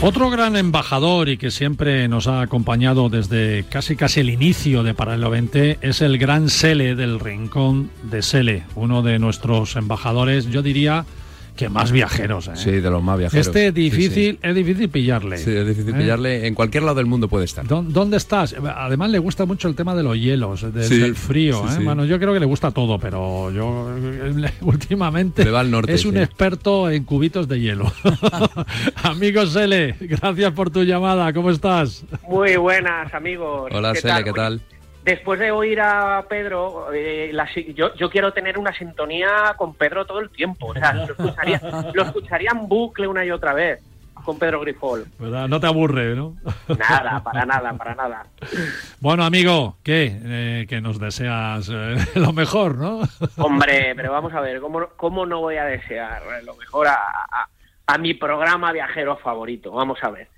Otro gran embajador y que siempre nos ha acompañado desde casi casi el inicio de Paralelo 20 es el gran Sele del Rincón de Sele, uno de nuestros embajadores, yo diría que más viajeros, ¿eh? Sí, de los más viajeros. Este difícil, es difícil pillarle. Sí, es difícil ¿eh? pillarle. En cualquier lado del mundo puede estar. ¿Dónde estás? Además le gusta mucho el tema de los hielos, del frío. ¿eh? Bueno, yo creo que le gusta todo, pero yo últimamente es un experto en cubitos de hielo. amigos Sele, gracias por tu llamada. ¿Cómo estás? Muy buenas, amigos. Hola, Sele, ¿qué tal? Después de oír a Pedro, eh, yo, quiero tener una sintonía con Pedro todo el tiempo. O sea, lo escucharía, en bucle una y otra vez con Pedro Grifol. No te aburre, ¿no? Nada, para nada, para nada. Bueno, amigo, ¿qué? Eh, que nos deseas eh, lo mejor, ¿no? Hombre, pero vamos a ver, ¿cómo, cómo no voy a desear lo mejor a, a, mi programa viajero favorito? Vamos a ver.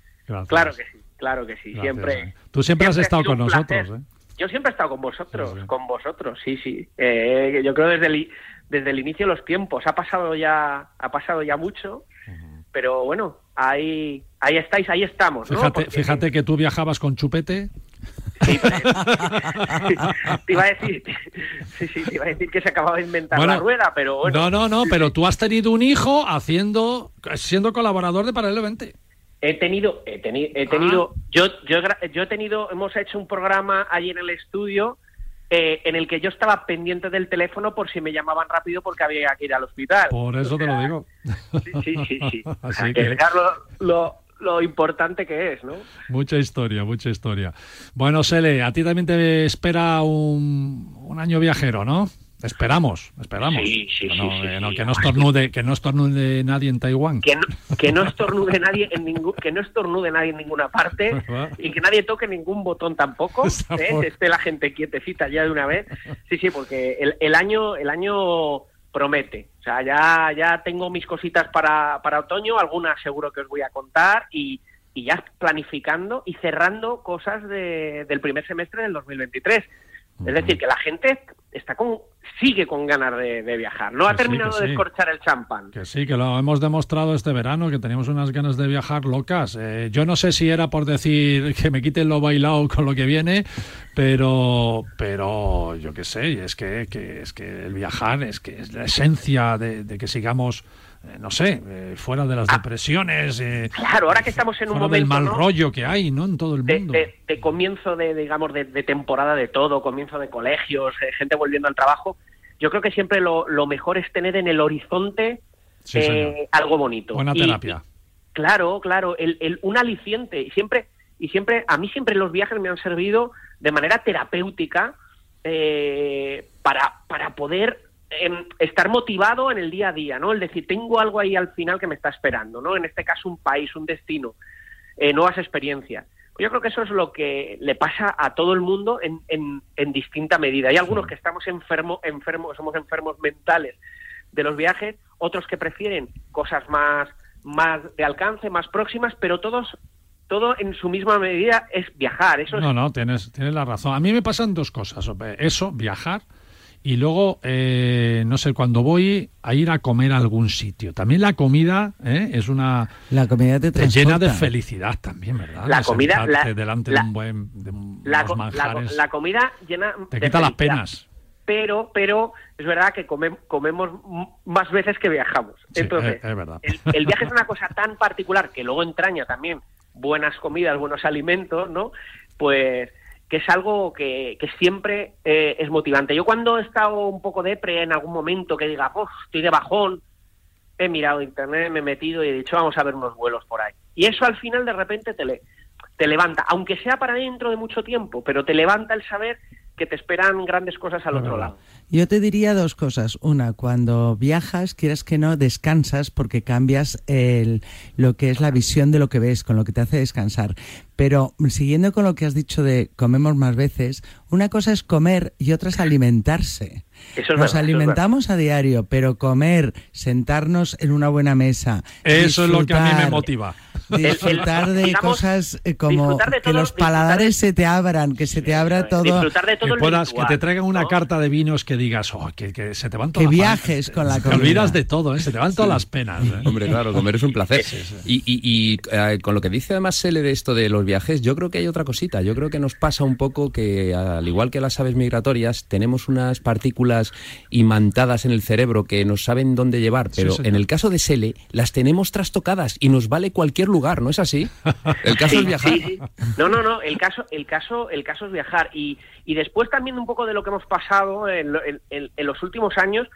Claro que sí, claro que sí. siempre. Tú siempre, has estado con nosotros, ¿eh? Yo siempre he estado con vosotros, con vosotros, sí, sí. Eh, yo creo desde el, desde el inicio de los tiempos. Ha pasado ya, ha pasado ya mucho, pero bueno, ahí, ahí estáis, ahí estamos. Fíjate, fíjate que tú viajabas con chupete. Sí, te iba a decir, sí, sí, te iba a decir que se acababa de inventar la rueda, pero bueno. No, no, no, pero tú has tenido un hijo haciendo, siendo colaborador de Paralelo 20. He tenido, he, tenido, he tenido, ah. yo, yo, yo he tenido, hemos hecho un programa allí en el estudio eh, en el que yo estaba pendiente del teléfono por si me llamaban rápido porque había que ir al hospital. Por eso te lo digo. Sí, sí, sí. sí. Así que, lo, lo, importante que es, ¿no? Mucha historia, mucha historia. Bueno, Sele, a ti también te espera un, un año viajero, ¿no? Esperamos, esperamos. Sí, sí, sí, que no estornude, que no estornude nadie en Taiwán. Que no, que no estornude nadie en ningún, que no estornude nadie en ninguna parte y que nadie toque ningún botón tampoco. ¿eh? Esté la gente quietecita ya de una vez. Sí, sí, porque el, el año, el año promete. O sea, ya, ya tengo mis cositas para, para otoño, algunas seguro que os voy a contar y, y ya planificando y cerrando cosas de, del primer semestre del 2023. Es decir, que la gente está con, sigue con ganas de, viajar. No ha terminado de escorchar el champán. Que sí, que lo hemos demostrado este verano, que teníamos unas ganas de viajar locas. Eh, yo no sé si era por decir que me quiten lo bailado con lo que viene, pero, pero yo qué sé, es que, es que el viajar es que es la esencia de que sigamos no sé, eh, fuera de las ah. depresiones. Eh, claro, ahora que estamos en un momento. del mal rollo que hay, ¿no? En todo el mundo. De, comienzo de, digamos, de, temporada de todo, comienzo de colegios, gente volviendo al trabajo. Yo creo que siempre lo, mejor es tener en el horizonte algo bonito. Buena terapia. claro, claro, el, el, un aliciente. Y siempre, y siempre, a mí siempre los viajes me han servido de manera terapéutica para, para poder estar motivado en el día a día, ¿no? El decir, tengo algo ahí al final que me está esperando, ¿no? En este caso, un país, un destino, eh, nuevas experiencias. Yo creo que eso es lo que le pasa a todo el mundo en, en, distinta medida. Hay algunos que estamos enfermos, enfermos, somos enfermos mentales de los viajes, otros que prefieren cosas más, más de alcance, más próximas, pero todos todo en su misma medida es viajar. Eso no, no, tienes, tienes la razón. A mí me pasan dos cosas. Eso, viajar, y luego, eh, no sé, cuando voy a ir a comer a algún sitio. También la comida ¿eh? es una... La comida te, llena de felicidad también, ¿verdad? La comida... La, delante de un buen... De la, la, comida llena... Te quita las penas. Pero, pero es verdad que comemos más veces que viajamos. Entonces, es, verdad. El, el, viaje es una cosa tan particular que luego entraña también buenas comidas, buenos alimentos, ¿no? Pues que es algo que, siempre eh, es motivante. Yo cuando he estado un poco depre en algún momento que diga, oh, estoy de bajón, he mirado internet, me he metido y he dicho, vamos a ver unos vuelos por ahí. Y eso al final de repente te, le, te levanta, aunque sea para dentro de mucho tiempo, pero te levanta el saber que te esperan grandes cosas al otro lado. Yo te diría dos cosas. Una, cuando viajas, quieras que no, descansas porque cambias el, lo que es la visión de lo que ves, con lo que te hace descansar. Pero siguiendo con lo que has dicho de comemos más veces, una cosa es comer y otra es alimentarse. Nos alimentamos a diario, pero comer, sentarnos en una buena mesa. Eso es lo que a mí me motiva. Disfrutar de cosas eh, como que los paladares se te abran, que se te abra todo. Disfrutar de todo que, puedas, que te traigan una carta de vinos que digas, oh, que, se te van todas Que viajes con la comida. Te olvidas de todo, ¿eh? se te van todas las penas. ¿eh? Hombre, claro, comer es un placer. Y, y, con lo que dice además Sele de esto de los viajes, yo creo que hay otra cosita. Yo creo que nos pasa un poco que, al igual que las aves migratorias, tenemos unas partículas imantadas en el cerebro que nos saben dónde llevar, pero en el caso de Sele, las tenemos trastocadas y nos vale cualquier lugar, ¿no es así? El caso es viajar. No, no, no, el caso, el caso, el caso es viajar. Y, y después también un poco de lo que hemos pasado en, los últimos años,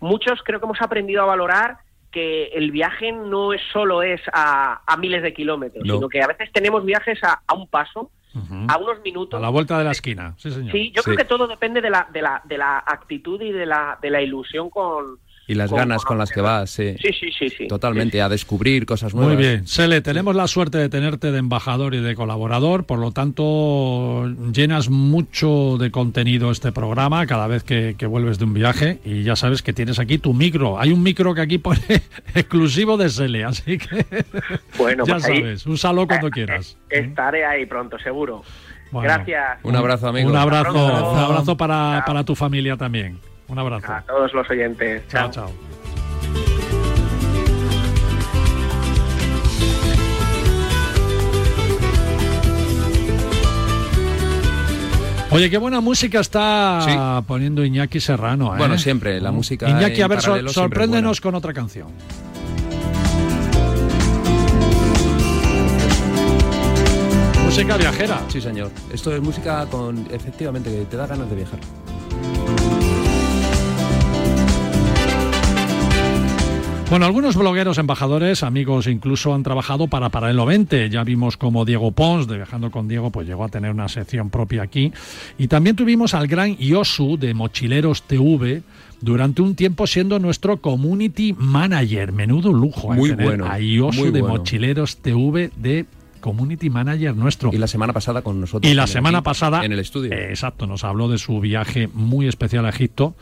muchos creo que hemos aprendido a valorar que el viaje no es solo es a, miles de kilómetros, sino que a veces tenemos viajes a, un paso, a unos minutos. A la vuelta de la esquina, sí, señor. Sí, yo creo que todo depende de la, de la, de la actitud y de la, de la ilusión con, y las ganas con las que vas, sí. Sí, sí, sí. Totalmente, a descubrir cosas nuevas. Muy bien. Sele, tenemos la suerte de tenerte de embajador y de colaborador, por lo tanto, llenas mucho de contenido este programa cada vez que, vuelves de un viaje y ya sabes que tienes aquí tu micro. Hay un micro que aquí pone exclusivo de Sele, así que bueno, ya pues sabes, úsalo cuando quieras. Estaré ahí pronto, seguro. Gracias. Un abrazo, amigo. Un abrazo, un abrazo para, para tu familia también. Un abrazo. A todos los oyentes. Chao, chao. Oye, qué buena música está poniendo Iñaki Serrano. ¿eh? Bueno, siempre, la música. Iñaki, a ver, sorpréndenos con otra canción. Música viajera. Sí, señor. Esto es música con, efectivamente, que te da ganas de viajar. Bueno, algunos blogueros, embajadores, amigos incluso han trabajado para Paralelo 20. Ya vimos como Diego Pons, de Viajando con Diego, pues llegó a tener una sección propia aquí. Y también tuvimos al gran Yosu de Mochileros TV, durante un tiempo siendo nuestro community manager. Menudo lujo. ¿eh? Muy bueno. A Yosu de Mochileros TV de community manager nuestro. Y la semana pasada con nosotros. Y la semana pasada. En el estudio. exacto, nos habló de su viaje muy especial a Egipto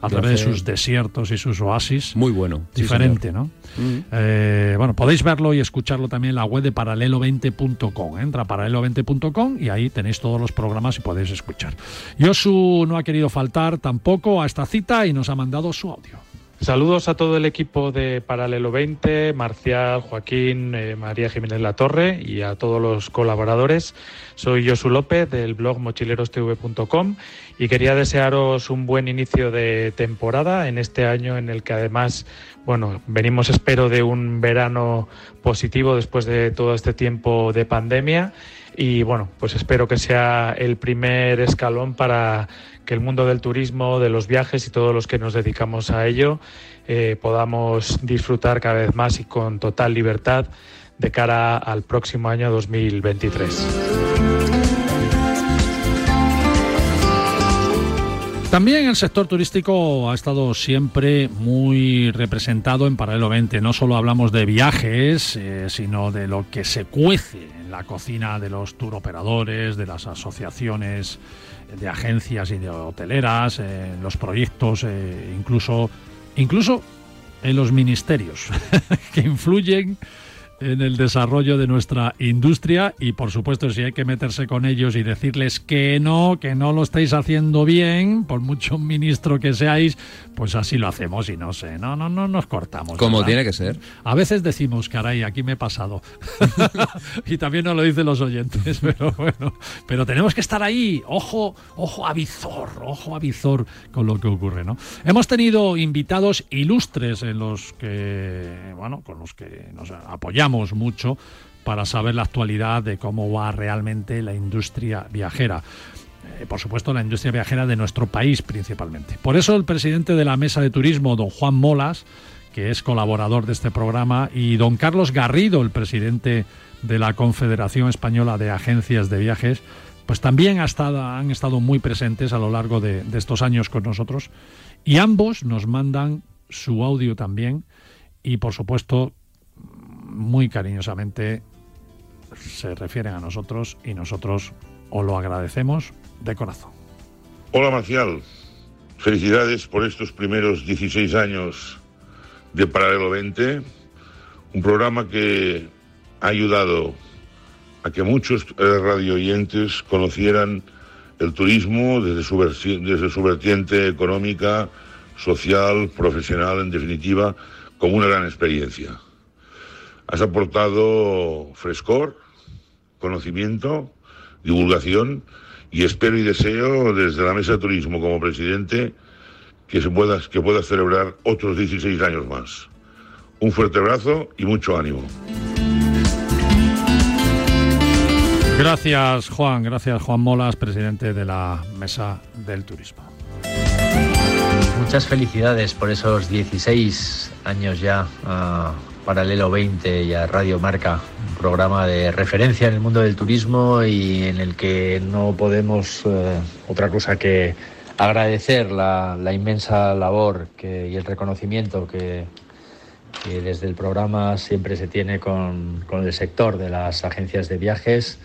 a través de sus desiertos y sus oasis. Muy bueno. Diferente, ¿no? Mm. Eh, bueno, podéis verlo y escucharlo también en la web de paralelo20.com. Entra a paralelo20.com y ahí tenéis todos los programas y podéis escuchar. Yosu no ha querido faltar tampoco a esta cita y nos ha mandado su audio. Saludos a todo el equipo de Paralelo 20, Marcial, Joaquín, eh, María Jiménez La Torre y a todos los colaboradores. Soy Josu López del blog mochilerostv.com y quería desearos un buen inicio de temporada en este año en el que además, bueno, venimos espero de un verano positivo después de todo este tiempo de pandemia y bueno, pues espero que sea el primer escalón para que el mundo del turismo, de los viajes y todos los que nos dedicamos a ello eh, podamos disfrutar cada vez más y con total libertad de cara al próximo año 2023. También el sector turístico ha estado siempre muy representado en Paralelo 20. No solo hablamos de viajes, eh, sino de lo que se cuece en la cocina de los turoperadores, de las asociaciones de agencias y de hoteleras, en los proyectos, eh, incluso, incluso en los ministerios que influyen en el desarrollo de nuestra industria y por supuesto si hay que meterse con ellos y decirles que no, que no lo estáis haciendo bien, por mucho ministro que seáis, pues así lo hacemos y no sé, no, no, no nos cortamos. Como tiene que ser. A veces decimos, caray, aquí me he pasado. y también nos lo dicen los oyentes, pero bueno, pero tenemos que estar ahí, ojo, ojo a visor, ojo a visor con lo que ocurre, ¿no? Hemos tenido invitados ilustres en los que, bueno, con los que nos apoyamos mucho para saber la actualidad de cómo va realmente la industria viajera. Eh, por supuesto, la industria viajera de nuestro país principalmente. Por eso el presidente de la Mesa de Turismo, don Juan Molas, que es colaborador de este programa, y don Carlos Garrido, el presidente de la Confederación Española de Agencias de Viajes, pues también han estado muy presentes a lo largo de, estos años con nosotros y ambos nos mandan su audio también y por supuesto muy cariñosamente se refieren a nosotros y nosotros os lo agradecemos de corazón. Hola Marcial, felicidades por estos primeros 16 años de Paralelo 20, un programa que ha ayudado a que muchos eh, radio oyentes conocieran el turismo desde su, desde su vertiente económica, social, profesional, en definitiva, como una gran experiencia. Has aportado frescor, conocimiento, divulgación y espero y deseo desde la Mesa de Turismo como presidente que, se pueda, que puedas celebrar otros 16 años más. Un fuerte abrazo y mucho ánimo. Gracias Juan, gracias Juan Molas, presidente de la Mesa del Turismo. Muchas felicidades por esos 16 años ya a Paralelo 20 y a Radio Marca, un programa de referencia en el mundo del turismo y en el que no podemos eh, otra cosa que agradecer la, inmensa labor y el reconocimiento que, desde el programa siempre se tiene con, el sector de las agencias de viajes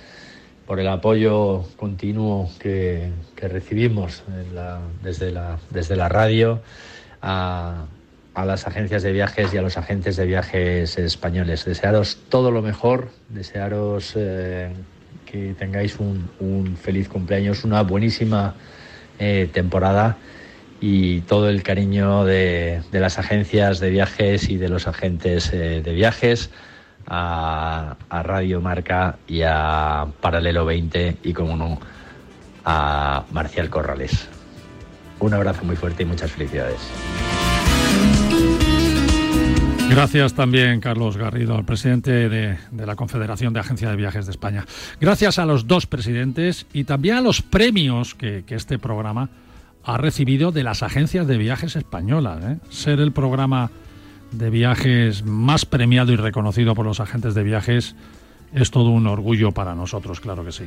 por el apoyo continuo que, recibimos desde, la, desde la radio a, las agencias de viajes y a los agentes de viajes españoles. Desearos todo lo mejor, desearos eh, que tengáis un, feliz cumpleaños, una buenísima eh, temporada y todo el cariño de, las agencias de viajes y de los agentes eh, de viajes a, Radio Marca y a Paralelo 20 y, como no, a Marcial Corrales. Un abrazo muy fuerte y muchas felicidades. Gracias también, Carlos Garrido, al presidente de, la Confederación de Agencias de Viajes de España. Gracias a los dos presidentes y también a los premios que, este programa ha recibido de las agencias de viajes españolas. ¿eh? Ser el programa de viajes más premiado y reconocido por los agentes de viajes es todo un orgullo para nosotros, claro que sí.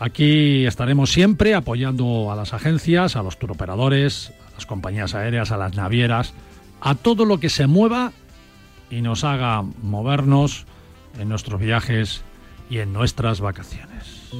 Aquí estaremos siempre apoyando a las agencias, a los turoperadores, a las compañías aéreas, a las navieras, a todo lo que se mueva y nos haga movernos en nuestros viajes y en nuestras vacaciones.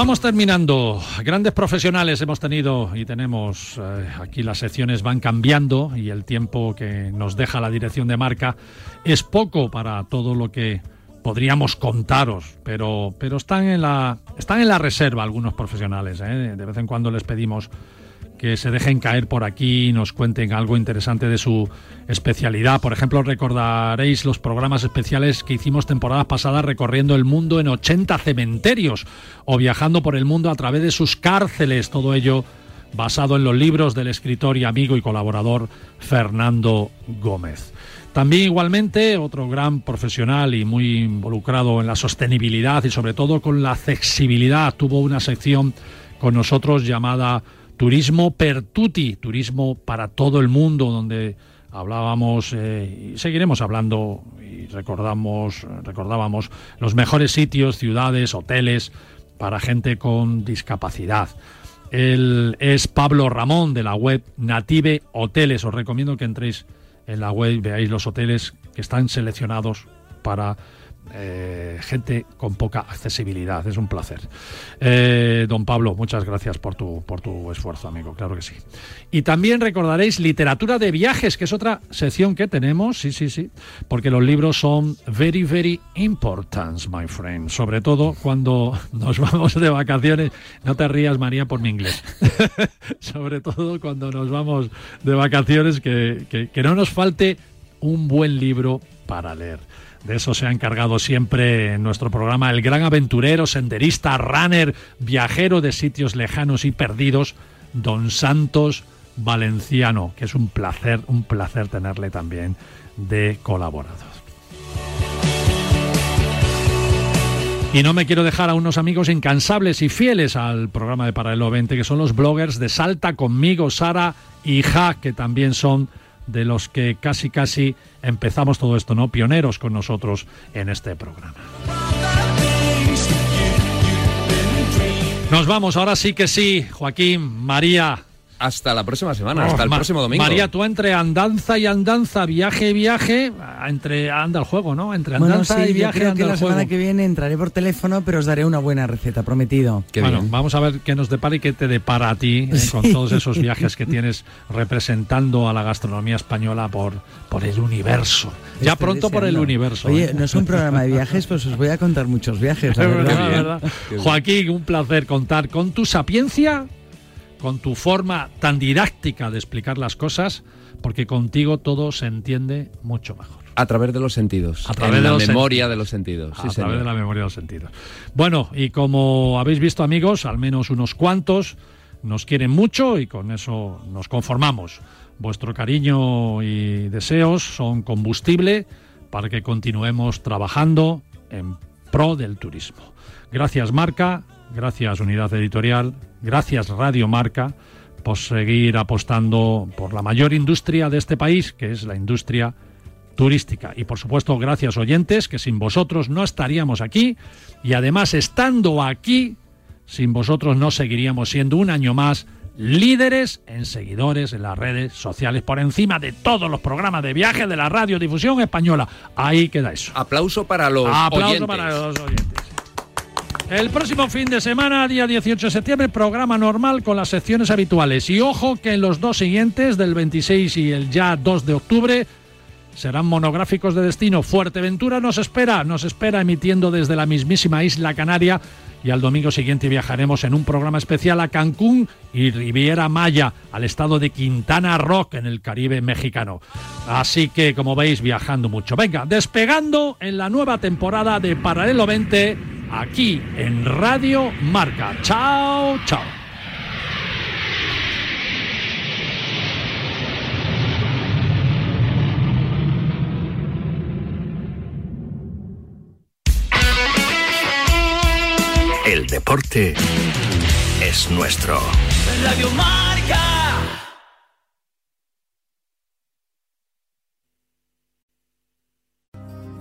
Vamos terminando. Grandes profesionales hemos tenido y tenemos. Eh, aquí las secciones van cambiando y el tiempo que nos deja la dirección de marca es poco para todo lo que podríamos contaros, pero, pero están, en la, están en la reserva algunos profesionales. ¿eh? De vez en cuando les pedimos que se dejen caer por aquí y nos cuenten algo interesante de su especialidad. Por ejemplo, recordaréis los programas especiales que hicimos temporadas pasadas recorriendo el mundo en 80 cementerios o viajando por el mundo a través de sus cárceles, todo ello basado en los libros del escritor y amigo y colaborador Fernando Gómez. También igualmente otro gran profesional y muy involucrado en la sostenibilidad y sobre todo con la accesibilidad tuvo una sección con nosotros llamada Turismo per tutti, turismo para todo el mundo, donde hablábamos eh, y seguiremos hablando y recordamos, recordábamos los mejores sitios, ciudades, hoteles para gente con discapacidad. Él es Pablo Ramón de la web Native Hoteles. Os recomiendo que entréis en la web y veáis los hoteles que están seleccionados para eh, gente con poca accesibilidad. Es un placer. Eh, don Pablo, muchas gracias por tu, por tu esfuerzo, amigo, claro que sí. Y también recordaréis literatura de viajes, que es otra sección que tenemos, sí, sí, sí, porque los libros son very, very important, my friend, sobre todo cuando nos vamos de vacaciones. No te rías, María, por mi inglés. sobre todo cuando nos vamos de vacaciones, que, que no nos falte un buen libro para leer. De eso se ha encargado siempre en nuestro programa el gran aventurero, senderista, runner, viajero de sitios lejanos y perdidos, don Santos Valenciano, que es un placer, un placer tenerle también de colaborador. Y no me quiero dejar a unos amigos incansables y fieles al programa de Paralelo 20, que son los bloggers de Salta conmigo, Sara y Ja, que también son de los que casi casi empezamos todo esto, ¿no? Pioneros con nosotros en este programa. Nos vamos, ahora sí que sí, Joaquín, María, hasta la próxima semana, hasta el próximo domingo. María, tú entre andanza y andanza, viaje y viaje, entre anda el juego, ¿no? Entre andanza y viaje, yo creo que la semana que viene entraré por teléfono, pero os daré una buena receta, prometido. bueno, vamos a ver qué nos depara y qué te depara a ti eh, con todos esos viajes que tienes representando a la gastronomía española por, por el universo. ya pronto por el universo. Oye, ¿eh? no es un programa de viajes, pues os voy a contar muchos viajes. verdad. Joaquín, un placer contar con tu sapiencia con tu forma tan didáctica de explicar las cosas, porque contigo todo se entiende mucho mejor. A través de los sentidos. A través de la memoria de los sentidos. a través de la memoria de los sentidos. Bueno, y como habéis visto, amigos, al menos unos cuantos nos quieren mucho y con eso nos conformamos. Vuestro cariño y deseos son combustible para que continuemos trabajando en pro del turismo. Gracias, Marca. Gracias, Unidad Editorial. Gracias Radio Marca por seguir apostando por la mayor industria de este país, que es la industria turística. Y por supuesto, gracias oyentes, que sin vosotros no estaríamos aquí. Y además, estando aquí, sin vosotros no seguiríamos siendo un año más líderes en seguidores en las redes sociales, por encima de todos los programas de viaje de la radiodifusión española. Ahí queda eso. Aplauso para los Aplauso para los oyentes. El próximo fin de semana, día 18 de septiembre, programa normal con las secciones habituales. Y ojo que en los dos siguientes, del 26 y el ya 2 de octubre, serán monográficos de destino. Fuerteventura nos espera, nos espera emitiendo desde la mismísima isla Canaria y al domingo siguiente viajaremos en un programa especial a Cancún y Riviera Maya, al estado de Quintana Roo, en el Caribe mexicano. Así que, como veis, viajando mucho. Venga, despegando en la nueva temporada de Paralelo 20 aquí en Radio Marca. Chao, chao. Deporte es nuestro. Radio Marca.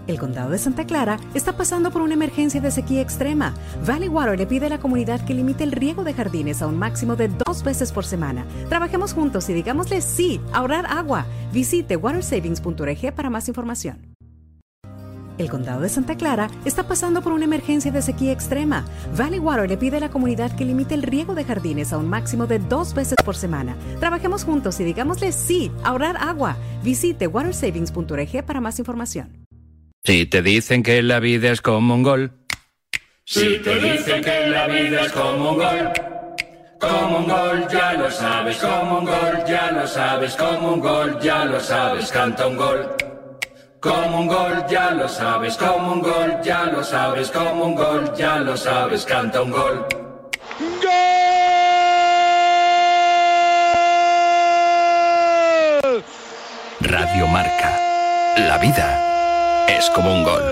El condado de Santa Clara está pasando por una emergencia de sequía extrema. Valley Water le pide a la comunidad que limite el riego de jardines a un máximo de dos veces por semana. Trabajemos juntos y digámosle sí, ahorrar agua. Visite watersavings.org para más información. El condado de Santa Clara está pasando por una emergencia de sequía extrema. Valley Water le pide a la comunidad que limite el riego de jardines a un máximo de dos veces por semana. Trabajemos juntos y digámosle sí, ahorrar agua. Visite watersavings.org para más información. Si te dicen que la vida es como un gol. Si te dicen que la vida es como un gol. Como un gol, ya lo sabes, como un gol, ya lo sabes, como un gol, ya lo sabes, canta un gol. Como un gol, ya lo sabes, como un gol, ya lo sabes, como un gol, ya lo sabes, canta un gol. ¡Gol! Radio Marca. La vida es como un gol.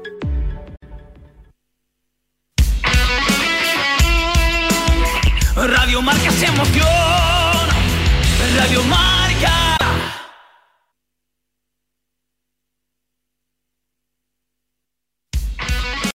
Radio Marca se emoción. Radio Marca.